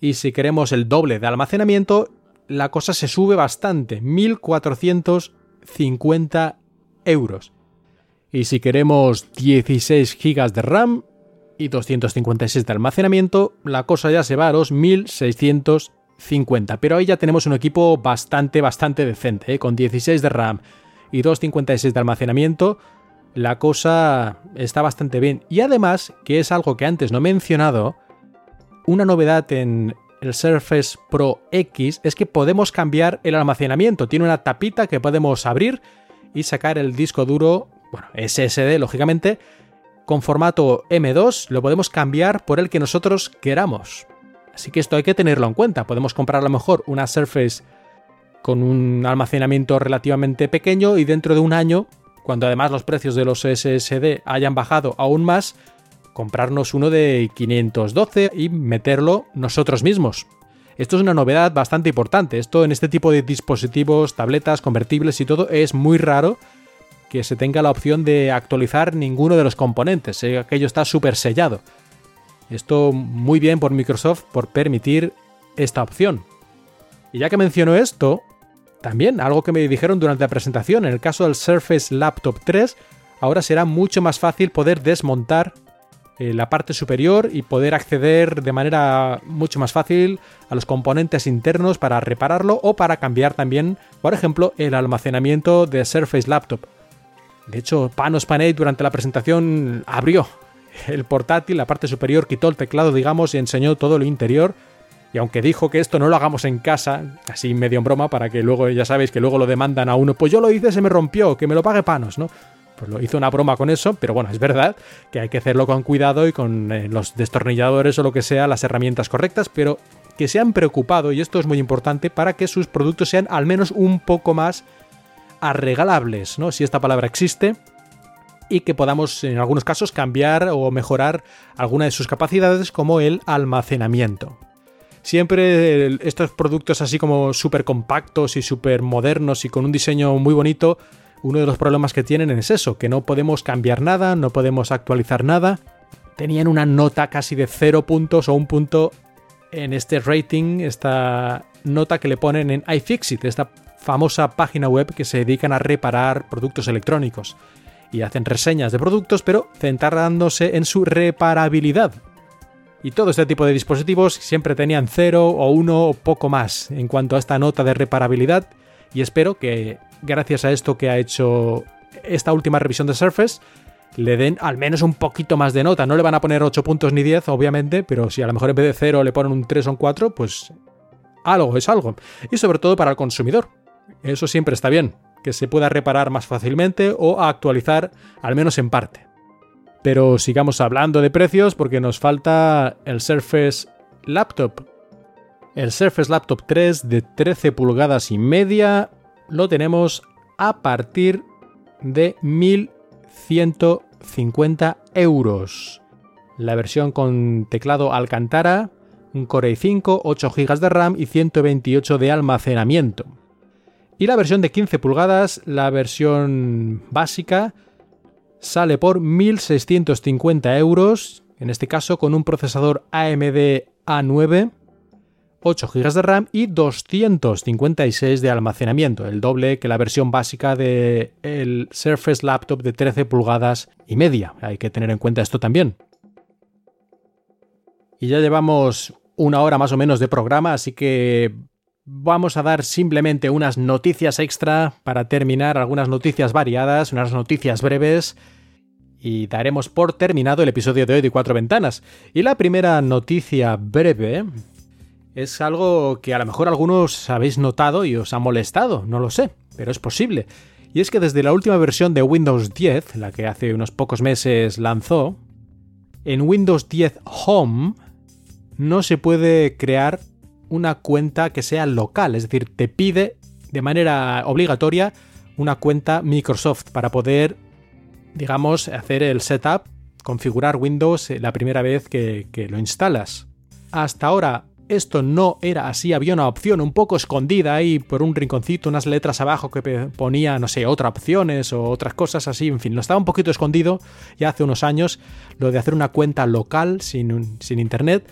Y si queremos el doble de almacenamiento, la cosa se sube bastante, 1450 euros. Y si queremos 16 GB de RAM y 256 de almacenamiento, la cosa ya se va a los 1650. Pero ahí ya tenemos un equipo bastante, bastante decente, ¿eh? con 16 de RAM y 256 de almacenamiento. La cosa está bastante bien. Y además, que es algo que antes no he mencionado, una novedad en el Surface Pro X es que podemos cambiar el almacenamiento. Tiene una tapita que podemos abrir y sacar el disco duro, bueno, SSD lógicamente, con formato M2, lo podemos cambiar por el que nosotros queramos. Así que esto hay que tenerlo en cuenta. Podemos comprar a lo mejor una Surface con un almacenamiento relativamente pequeño y dentro de un año, cuando además los precios de los SSD hayan bajado aún más, comprarnos uno de 512 y meterlo nosotros mismos. Esto es una novedad bastante importante. Esto en este tipo de dispositivos, tabletas, convertibles y todo es muy raro que se tenga la opción de actualizar ninguno de los componentes. Eh, aquello está súper sellado. Esto muy bien por Microsoft por permitir esta opción. Y ya que menciono esto, también algo que me dijeron durante la presentación, en el caso del Surface Laptop 3, ahora será mucho más fácil poder desmontar eh, la parte superior y poder acceder de manera mucho más fácil a los componentes internos para repararlo o para cambiar también, por ejemplo, el almacenamiento de Surface Laptop. De hecho, Panos Panay durante la presentación abrió el portátil, la parte superior, quitó el teclado, digamos, y enseñó todo lo interior. Y aunque dijo que esto no lo hagamos en casa, así medio en broma, para que luego, ya sabéis, que luego lo demandan a uno, pues yo lo hice, se me rompió, que me lo pague Panos, ¿no? pues lo hizo una broma con eso, pero bueno, es verdad que hay que hacerlo con cuidado y con eh, los destornilladores o lo que sea, las herramientas correctas, pero que se han preocupado, y esto es muy importante, para que sus productos sean al menos un poco más arregalables, ¿no? Si esta palabra existe, y que podamos en algunos casos cambiar o mejorar alguna de sus capacidades como el almacenamiento. Siempre estos productos así como súper compactos y súper modernos y con un diseño muy bonito uno de los problemas que tienen es eso, que no podemos cambiar nada, no podemos actualizar nada. Tenían una nota casi de cero puntos o un punto en este rating, esta nota que le ponen en iFixit, esta famosa página web que se dedican a reparar productos electrónicos. Y hacen reseñas de productos, pero centrándose en su reparabilidad. Y todo este tipo de dispositivos siempre tenían cero o uno o poco más en cuanto a esta nota de reparabilidad. Y espero que gracias a esto que ha hecho esta última revisión de Surface, le den al menos un poquito más de nota. No le van a poner 8 puntos ni 10, obviamente, pero si a lo mejor en vez de 0 le ponen un 3 o un 4, pues algo es algo. Y sobre todo para el consumidor. Eso siempre está bien, que se pueda reparar más fácilmente o actualizar, al menos en parte. Pero sigamos hablando de precios porque nos falta el Surface Laptop. El Surface Laptop 3 de 13 pulgadas y media lo tenemos a partir de 1150 euros. La versión con teclado Alcantara, un Core i5, 8 GB de RAM y 128 de almacenamiento. Y la versión de 15 pulgadas, la versión básica, sale por 1650 euros, en este caso con un procesador AMD A9 8 GB de RAM y 256 de almacenamiento, el doble que la versión básica del el Surface Laptop de 13 pulgadas y media. Hay que tener en cuenta esto también. Y ya llevamos una hora más o menos de programa, así que vamos a dar simplemente unas noticias extra para terminar, algunas noticias variadas, unas noticias breves y daremos por terminado el episodio de hoy de Cuatro Ventanas. Y la primera noticia breve es algo que a lo mejor algunos habéis notado y os ha molestado, no lo sé, pero es posible. Y es que desde la última versión de Windows 10, la que hace unos pocos meses lanzó, en Windows 10 Home no se puede crear una cuenta que sea local, es decir, te pide de manera obligatoria una cuenta Microsoft para poder, digamos, hacer el setup, configurar Windows la primera vez que, que lo instalas. Hasta ahora esto no era así, había una opción un poco escondida ahí por un rinconcito, unas letras abajo que ponía, no sé, otras opciones o otras cosas así, en fin, lo estaba un poquito escondido ya hace unos años, lo de hacer una cuenta local sin, sin internet,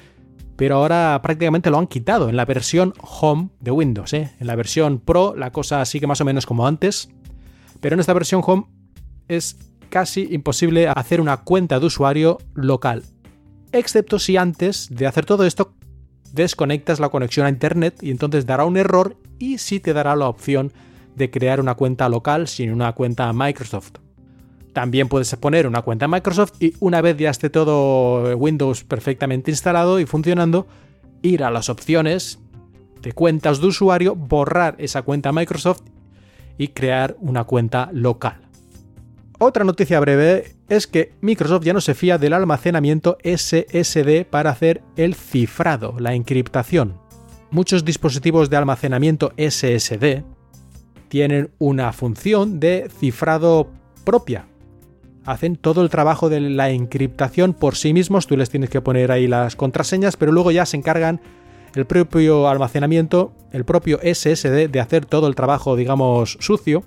pero ahora prácticamente lo han quitado en la versión Home de Windows, ¿eh? en la versión Pro la cosa sigue más o menos como antes, pero en esta versión Home es casi imposible hacer una cuenta de usuario local excepto si antes de hacer todo esto desconectas la conexión a Internet y entonces dará un error y sí te dará la opción de crear una cuenta local sin una cuenta Microsoft. También puedes poner una cuenta Microsoft y una vez ya esté todo Windows perfectamente instalado y funcionando, ir a las opciones de cuentas de usuario, borrar esa cuenta Microsoft y crear una cuenta local. Otra noticia breve es que Microsoft ya no se fía del almacenamiento SSD para hacer el cifrado, la encriptación. Muchos dispositivos de almacenamiento SSD tienen una función de cifrado propia. Hacen todo el trabajo de la encriptación por sí mismos, tú les tienes que poner ahí las contraseñas, pero luego ya se encargan el propio almacenamiento, el propio SSD de hacer todo el trabajo, digamos, sucio.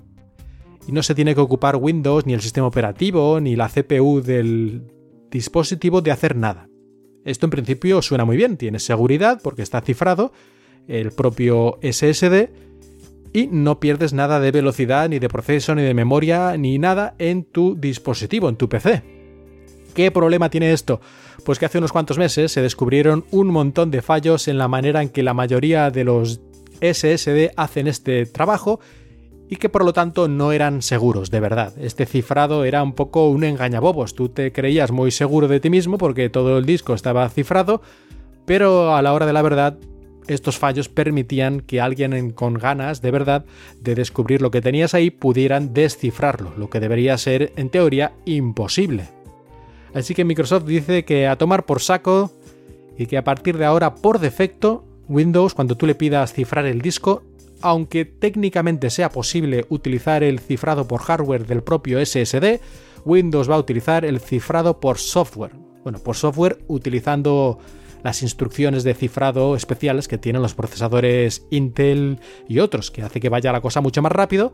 Y no se tiene que ocupar Windows, ni el sistema operativo, ni la CPU del dispositivo de hacer nada. Esto en principio suena muy bien, tiene seguridad porque está cifrado, el propio SSD, y no pierdes nada de velocidad, ni de proceso, ni de memoria, ni nada en tu dispositivo, en tu PC. ¿Qué problema tiene esto? Pues que hace unos cuantos meses se descubrieron un montón de fallos en la manera en que la mayoría de los SSD hacen este trabajo y que por lo tanto no eran seguros de verdad. Este cifrado era un poco un engañabobos. Tú te creías muy seguro de ti mismo porque todo el disco estaba cifrado, pero a la hora de la verdad estos fallos permitían que alguien con ganas de verdad de descubrir lo que tenías ahí pudieran descifrarlo, lo que debería ser en teoría imposible. Así que Microsoft dice que a tomar por saco y que a partir de ahora por defecto Windows cuando tú le pidas cifrar el disco aunque técnicamente sea posible utilizar el cifrado por hardware del propio SSD, Windows va a utilizar el cifrado por software. Bueno, por software utilizando las instrucciones de cifrado especiales que tienen los procesadores Intel y otros, que hace que vaya la cosa mucho más rápido,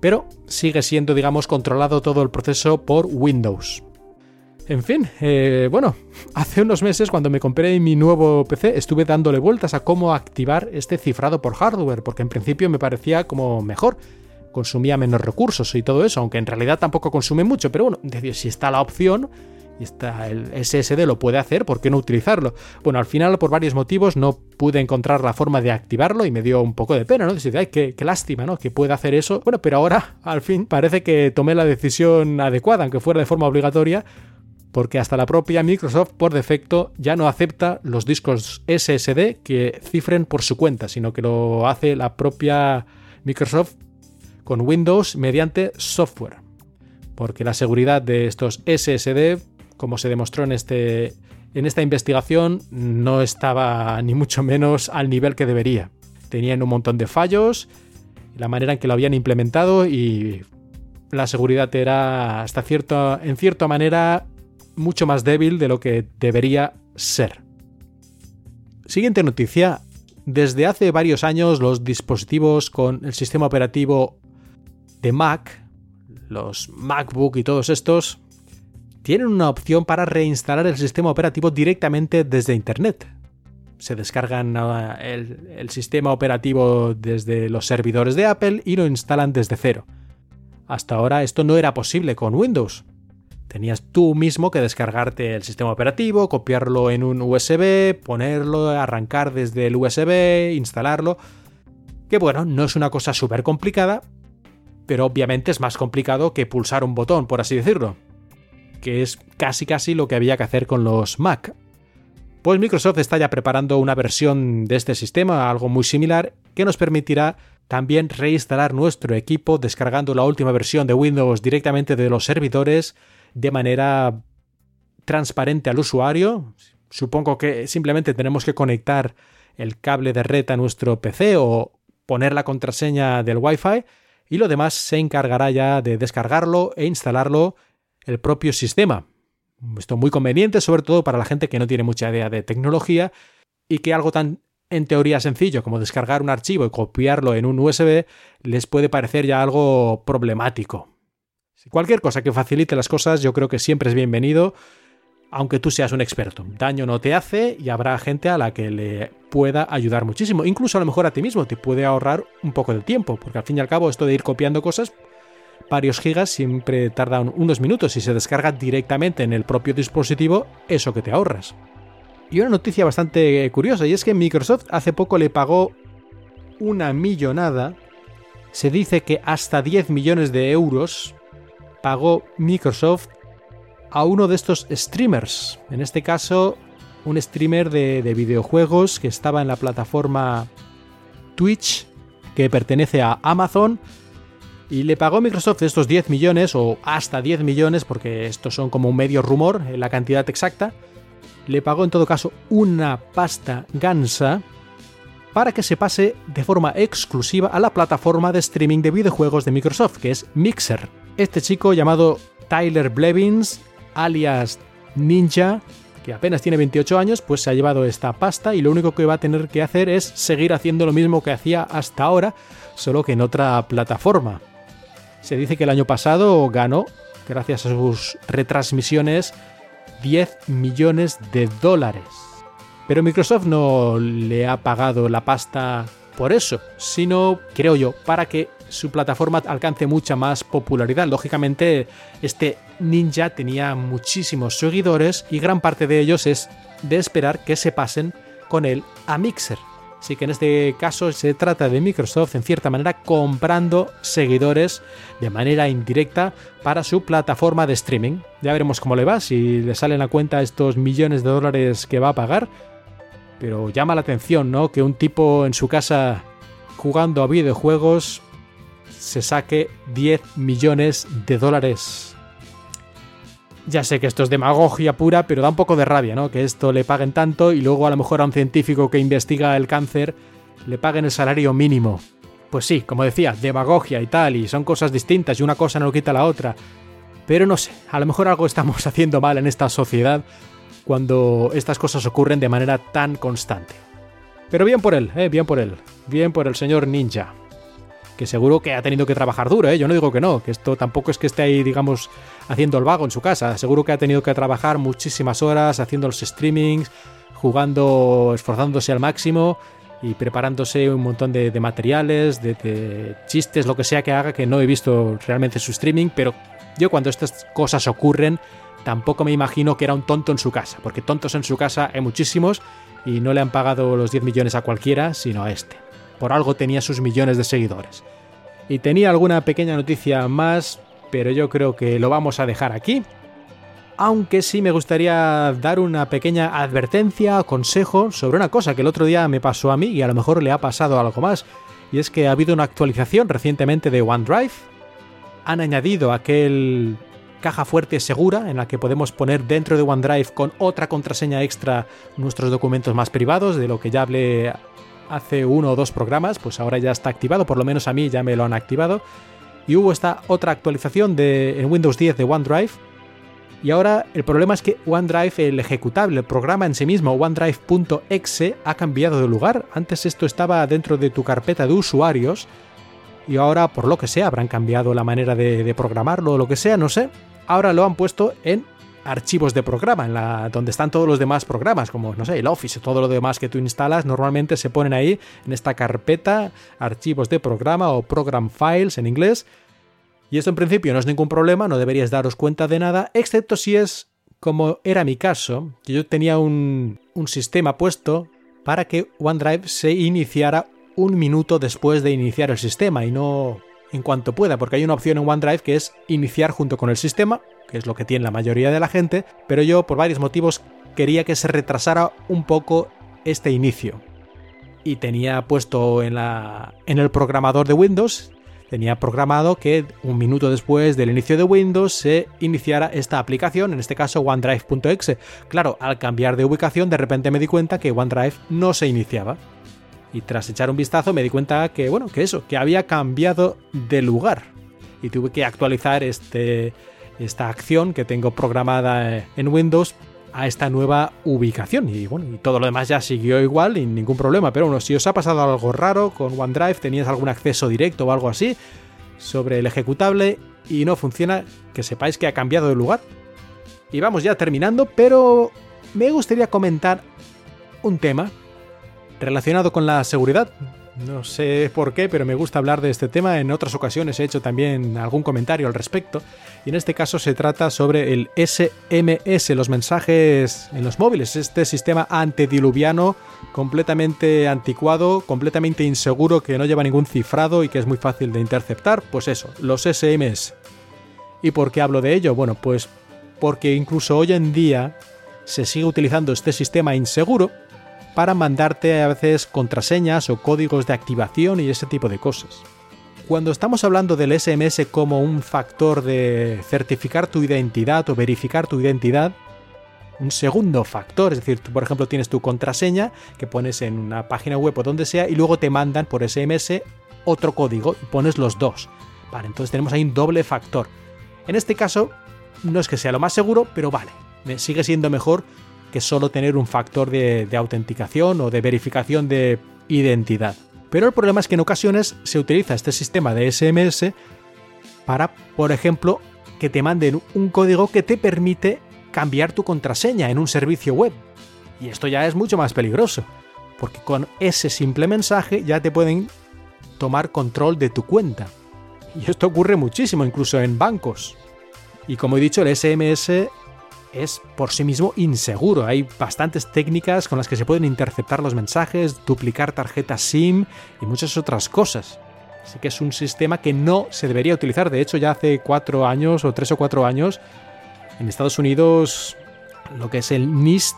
pero sigue siendo, digamos, controlado todo el proceso por Windows. En fin, eh, bueno, hace unos meses cuando me compré mi nuevo PC estuve dándole vueltas a cómo activar este cifrado por hardware, porque en principio me parecía como mejor, consumía menos recursos y todo eso, aunque en realidad tampoco consume mucho, pero bueno, si está la opción y está el SSD lo puede hacer, ¿por qué no utilizarlo? Bueno, al final por varios motivos no pude encontrar la forma de activarlo y me dio un poco de pena, ¿no? Decir, ay, qué, qué lástima, ¿no? Que pueda hacer eso. Bueno, pero ahora al fin parece que tomé la decisión adecuada, aunque fuera de forma obligatoria, porque hasta la propia Microsoft por defecto ya no acepta los discos SSD que cifren por su cuenta, sino que lo hace la propia Microsoft con Windows mediante software. Porque la seguridad de estos SSD, como se demostró en, este, en esta investigación, no estaba ni mucho menos al nivel que debería. Tenían un montón de fallos, la manera en que lo habían implementado y la seguridad era hasta cierto, en cierta manera mucho más débil de lo que debería ser. Siguiente noticia. Desde hace varios años los dispositivos con el sistema operativo de Mac, los MacBook y todos estos, tienen una opción para reinstalar el sistema operativo directamente desde Internet. Se descargan ah, el, el, sistema operativo desde los servidores de Apple y lo instalan desde cero. Hasta ahora esto no era posible con Windows. Tenías tú mismo que descargarte el sistema operativo, copiarlo en un USB, ponerlo, arrancar desde el USB, instalarlo. Que bueno, no es una cosa súper complicada, pero obviamente es más complicado que pulsar un botón, por así decirlo. Que es casi casi lo que había que hacer con los Mac. Pues Microsoft está ya preparando una versión de este sistema, algo muy similar, que nos permitirá también reinstalar nuestro equipo descargando la última versión de Windows directamente de los servidores de manera transparente al usuario. Supongo que simplemente tenemos que conectar el cable de red a nuestro PC o poner la contraseña del Wi-Fi y lo demás se encargará ya de descargarlo e instalarlo el propio sistema. Esto muy conveniente, sobre todo para la gente que no tiene mucha idea de tecnología y que algo tan en teoría sencillo como descargar un archivo y copiarlo en un USB les puede parecer ya algo problemático. Cualquier cosa que facilite las cosas yo creo que siempre es bienvenido, aunque tú seas un experto. Daño no te hace y habrá gente a la que le pueda ayudar muchísimo. Incluso a lo mejor a ti mismo te puede ahorrar un poco de tiempo, porque al fin y al cabo esto de ir copiando cosas, varios gigas siempre tardan unos minutos y se descarga directamente en el propio dispositivo eso que te ahorras. Y una noticia bastante curiosa, y es que Microsoft hace poco le pagó una millonada, se dice que hasta 10 millones de euros pagó Microsoft a uno de estos streamers, en este caso un streamer de, de videojuegos que estaba en la plataforma Twitch, que pertenece a Amazon, y le pagó Microsoft estos 10 millones o hasta 10 millones, porque estos son como un medio rumor, la cantidad exacta, le pagó en todo caso una pasta gansa para que se pase de forma exclusiva a la plataforma de streaming de videojuegos de Microsoft, que es Mixer. Este chico llamado Tyler Blevins, alias Ninja, que apenas tiene 28 años, pues se ha llevado esta pasta y lo único que va a tener que hacer es seguir haciendo lo mismo que hacía hasta ahora, solo que en otra plataforma. Se dice que el año pasado ganó, gracias a sus retransmisiones, 10 millones de dólares. Pero Microsoft no le ha pagado la pasta por eso, sino, creo yo, para que su plataforma alcance mucha más popularidad. Lógicamente, este ninja tenía muchísimos seguidores y gran parte de ellos es de esperar que se pasen con él a Mixer. Así que en este caso se trata de Microsoft en cierta manera comprando seguidores de manera indirecta para su plataforma de streaming. Ya veremos cómo le va, si le salen a cuenta estos millones de dólares que va a pagar. Pero llama la atención, ¿no? Que un tipo en su casa jugando a videojuegos se saque 10 millones de dólares ya sé que esto es demagogia pura, pero da un poco de rabia, ¿no? Que esto le paguen tanto y luego a lo mejor a un científico que investiga el cáncer le paguen el salario mínimo. Pues sí, como decía, demagogia y tal, y son cosas distintas y una cosa no quita la otra. Pero no sé, a lo mejor algo estamos haciendo mal en esta sociedad cuando estas cosas ocurren de manera tan constante. Pero bien por él, eh, bien por él, bien por el señor ninja que seguro que ha tenido que trabajar duro, ¿eh? yo no digo que no, que esto tampoco es que esté ahí, digamos, haciendo el vago en su casa, seguro que ha tenido que trabajar muchísimas horas haciendo los streamings, jugando, esforzándose al máximo y preparándose un montón de, materiales, de, de, chistes, lo que sea que haga, que no he visto realmente su streaming, pero yo cuando estas cosas ocurren, tampoco me imagino que era un tonto en su casa, porque tontos en su casa hay muchísimos y no le han pagado los 10 millones a cualquiera, sino a este por algo tenía sus millones de seguidores. Y tenía alguna pequeña noticia más, pero yo creo que lo vamos a dejar aquí. Aunque sí me gustaría dar una pequeña advertencia consejo sobre una cosa que el otro día me pasó a mí y a lo mejor le ha pasado algo más. Y es que ha habido una actualización recientemente de OneDrive. Han añadido aquel caja fuerte segura en la que podemos poner dentro de OneDrive con otra contraseña extra nuestros documentos más privados, de lo que ya hablé hace uno o dos programas, pues ahora ya está activado, por lo menos a mí ya me lo han activado. Y hubo esta otra actualización de, en Windows 10 de OneDrive. Y ahora el problema es que OneDrive, el ejecutable, el programa en sí mismo, OneDrive.exe, ha cambiado de lugar. Antes esto estaba dentro de tu carpeta de usuarios. Y ahora, por lo que sea, habrán cambiado la manera de, de programarlo o lo que sea, no sé. Ahora lo han puesto en archivos de programa, en la, donde están todos los demás programas, como, no sé, el Office, todo lo demás que tú instalas, normalmente se ponen ahí en esta carpeta, archivos de programa o program files en inglés. Y esto en principio no es ningún problema, no deberías daros cuenta de nada, excepto si es como era mi caso, que yo tenía un, un sistema puesto para que OneDrive se iniciara un minuto después de iniciar el sistema y no en cuanto pueda, porque hay una opción en OneDrive que es iniciar junto con el sistema que es lo que tiene la mayoría de la gente, pero yo por varios motivos quería que se retrasara un poco este inicio. Y tenía puesto en, la, en el programador de Windows, tenía programado que un minuto después del inicio de Windows se iniciara esta aplicación, en este caso OneDrive.exe. Claro, al cambiar de ubicación de repente me di cuenta que OneDrive no se iniciaba. Y tras echar un vistazo me di cuenta que, bueno, que eso, que había cambiado de lugar. Y tuve que actualizar este, esta acción que tengo programada en Windows a esta nueva ubicación. Y bueno, y todo lo demás ya siguió igual y ningún problema. Pero bueno, si os ha pasado algo raro con OneDrive, tenías algún acceso directo o algo así sobre el ejecutable y no funciona, que sepáis que ha cambiado de lugar. Y vamos ya terminando, pero me gustaría comentar un tema relacionado con la seguridad. No sé por qué, pero me gusta hablar de este tema. En otras ocasiones he hecho también algún comentario al respecto. Y en este caso se trata sobre el SMS, los mensajes en los móviles. Este sistema antediluviano completamente anticuado, completamente inseguro, que no lleva ningún cifrado y que es muy fácil de interceptar. Pues eso, los SMS. ¿Y por qué hablo de ello? Bueno, pues porque incluso hoy en día se sigue utilizando este sistema inseguro para mandarte a veces contraseñas o códigos de activación y ese tipo de cosas. Cuando estamos hablando del SMS como un factor de certificar tu identidad o verificar tu identidad, un segundo factor, es decir, tú por ejemplo tienes tu contraseña que pones en una página web o donde sea y luego te mandan por SMS otro código y pones los dos. Vale, entonces tenemos ahí un doble factor. En este caso, no es que sea lo más seguro, pero vale, sigue siendo mejor que solo tener un factor de, autenticación o de verificación de identidad. Pero el problema es que en ocasiones se utiliza este sistema de SMS para, por ejemplo, que te manden un código que te permite cambiar tu contraseña en un servicio web. Y esto ya es mucho más peligroso, porque con ese simple mensaje ya te pueden tomar control de tu cuenta. Y esto ocurre muchísimo, incluso en bancos. Y como he dicho, el SMS es por sí mismo inseguro. Hay bastantes técnicas con las que se pueden interceptar los mensajes, duplicar tarjetas SIM y muchas otras cosas. Así que es un sistema que no se debería utilizar. De hecho, ya hace cuatro años o tres o cuatro años, en Estados Unidos, lo que es el NIST,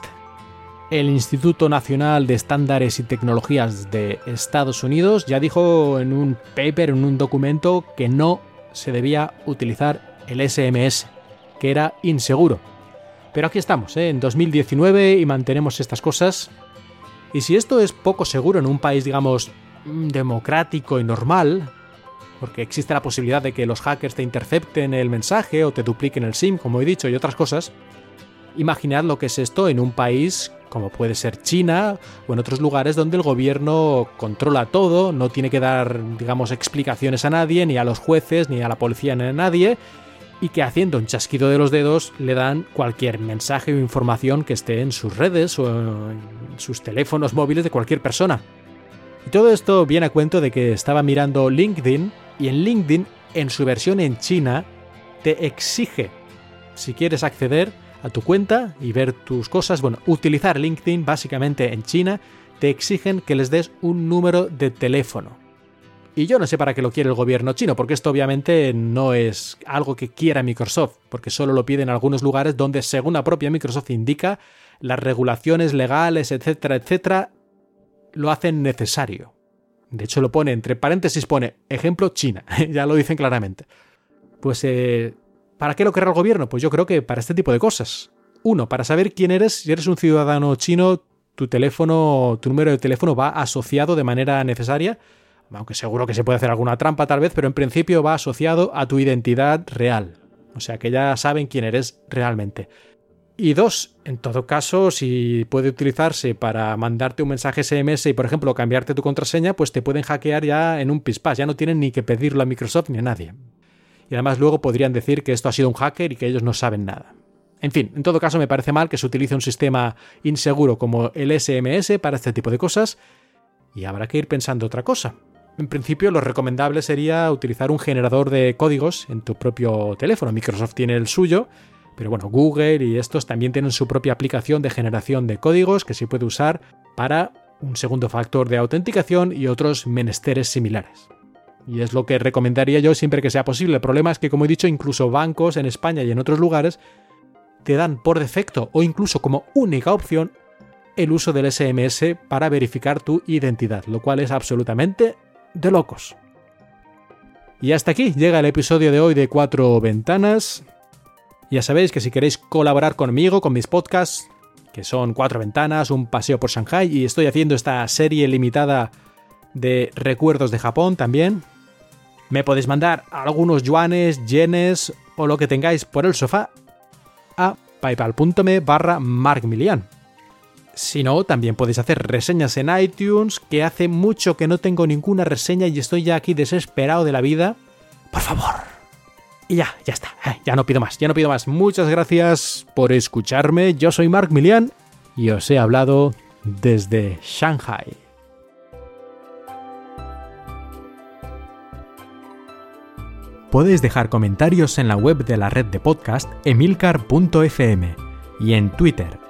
el Instituto Nacional de Estándares y Tecnologías de Estados Unidos, ya dijo en un paper, en un documento, que no se debía utilizar el SMS, que era inseguro. Pero aquí estamos, ¿eh? en 2019 y mantenemos estas cosas. Y si esto es poco seguro en un país, digamos, mm, democrático y normal, porque existe la posibilidad de que los hackers te intercepten el mensaje o te dupliquen el SIM, como he dicho, y otras cosas, imaginad lo que es esto en un país como puede ser China o en otros lugares donde el gobierno controla todo, no tiene que dar, digamos, explicaciones a nadie, ni a los jueces, ni a la policía, ni a nadie, y que haciendo un chasquido de los dedos le dan cualquier mensaje o información que esté en sus redes o en sus teléfonos móviles de cualquier persona. Y todo esto viene a cuento de que estaba mirando LinkedIn y en LinkedIn, en su versión en China, te exige, si quieres acceder a tu cuenta y ver tus cosas, bueno, utilizar LinkedIn básicamente en China, te exigen que les des un número de teléfono. Y yo no sé para qué lo quiere el gobierno chino, porque esto obviamente no es algo que quiera Microsoft, porque solo lo pide en algunos lugares donde, según la propia Microsoft indica, las regulaciones legales, etcétera, etcétera, lo hacen necesario. De hecho, lo pone entre paréntesis, pone ejemplo China, ya lo dicen claramente. Pues, eh, ¿para qué lo querrá el gobierno? Pues yo creo que para este tipo de cosas. Uno, para saber quién eres, si eres un ciudadano chino, tu teléfono, tu número de teléfono va asociado de manera necesaria aunque seguro que se puede hacer alguna trampa tal vez, pero en principio va asociado a tu identidad real. O sea que ya saben quién eres realmente. Y dos, en todo caso, si puede utilizarse para mandarte un mensaje SMS y, por ejemplo, cambiarte tu contraseña, pues te pueden hackear ya en un pispás. Ya no tienen ni que pedirlo a Microsoft ni a nadie. Y además luego podrían decir que esto ha sido un hacker y que ellos no saben nada. En fin, en todo caso me parece mal que se utilice un sistema inseguro como el SMS para este tipo de cosas y habrá que ir pensando otra cosa. En principio, lo recomendable sería utilizar un generador de códigos en tu propio teléfono. Microsoft tiene el suyo, pero bueno, Google y estos también tienen su propia aplicación de generación de códigos que se puede usar para un segundo factor de autenticación y otros menesteres similares. Y es lo que recomendaría yo siempre que sea posible. El problema es que, como he dicho, incluso bancos en España y en otros lugares te dan por defecto o incluso como única opción el uso del SMS para verificar tu identidad, lo cual es absolutamente de locos. Y hasta aquí llega el episodio de hoy de Cuatro Ventanas. Ya sabéis que si queréis colaborar conmigo, con mis podcasts, que son Cuatro Ventanas, un paseo por Shanghai, y estoy haciendo esta serie limitada de recuerdos de Japón también. Me podéis mandar algunos yuanes, yenes o lo que tengáis por el sofá a paypal.me barra markmilian. Si no, también podéis hacer reseñas en iTunes, que hace mucho que no tengo ninguna reseña y estoy ya aquí desesperado de la vida. Por favor. Y ya, ya está. Eh, ya no pido más, ya no pido más. Muchas gracias por escucharme. Yo soy Mark Milian y os he hablado desde Shanghai. Podéis dejar comentarios en la web de la red de podcast emilcar.fm y en Twitter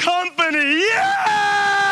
company. Yeah!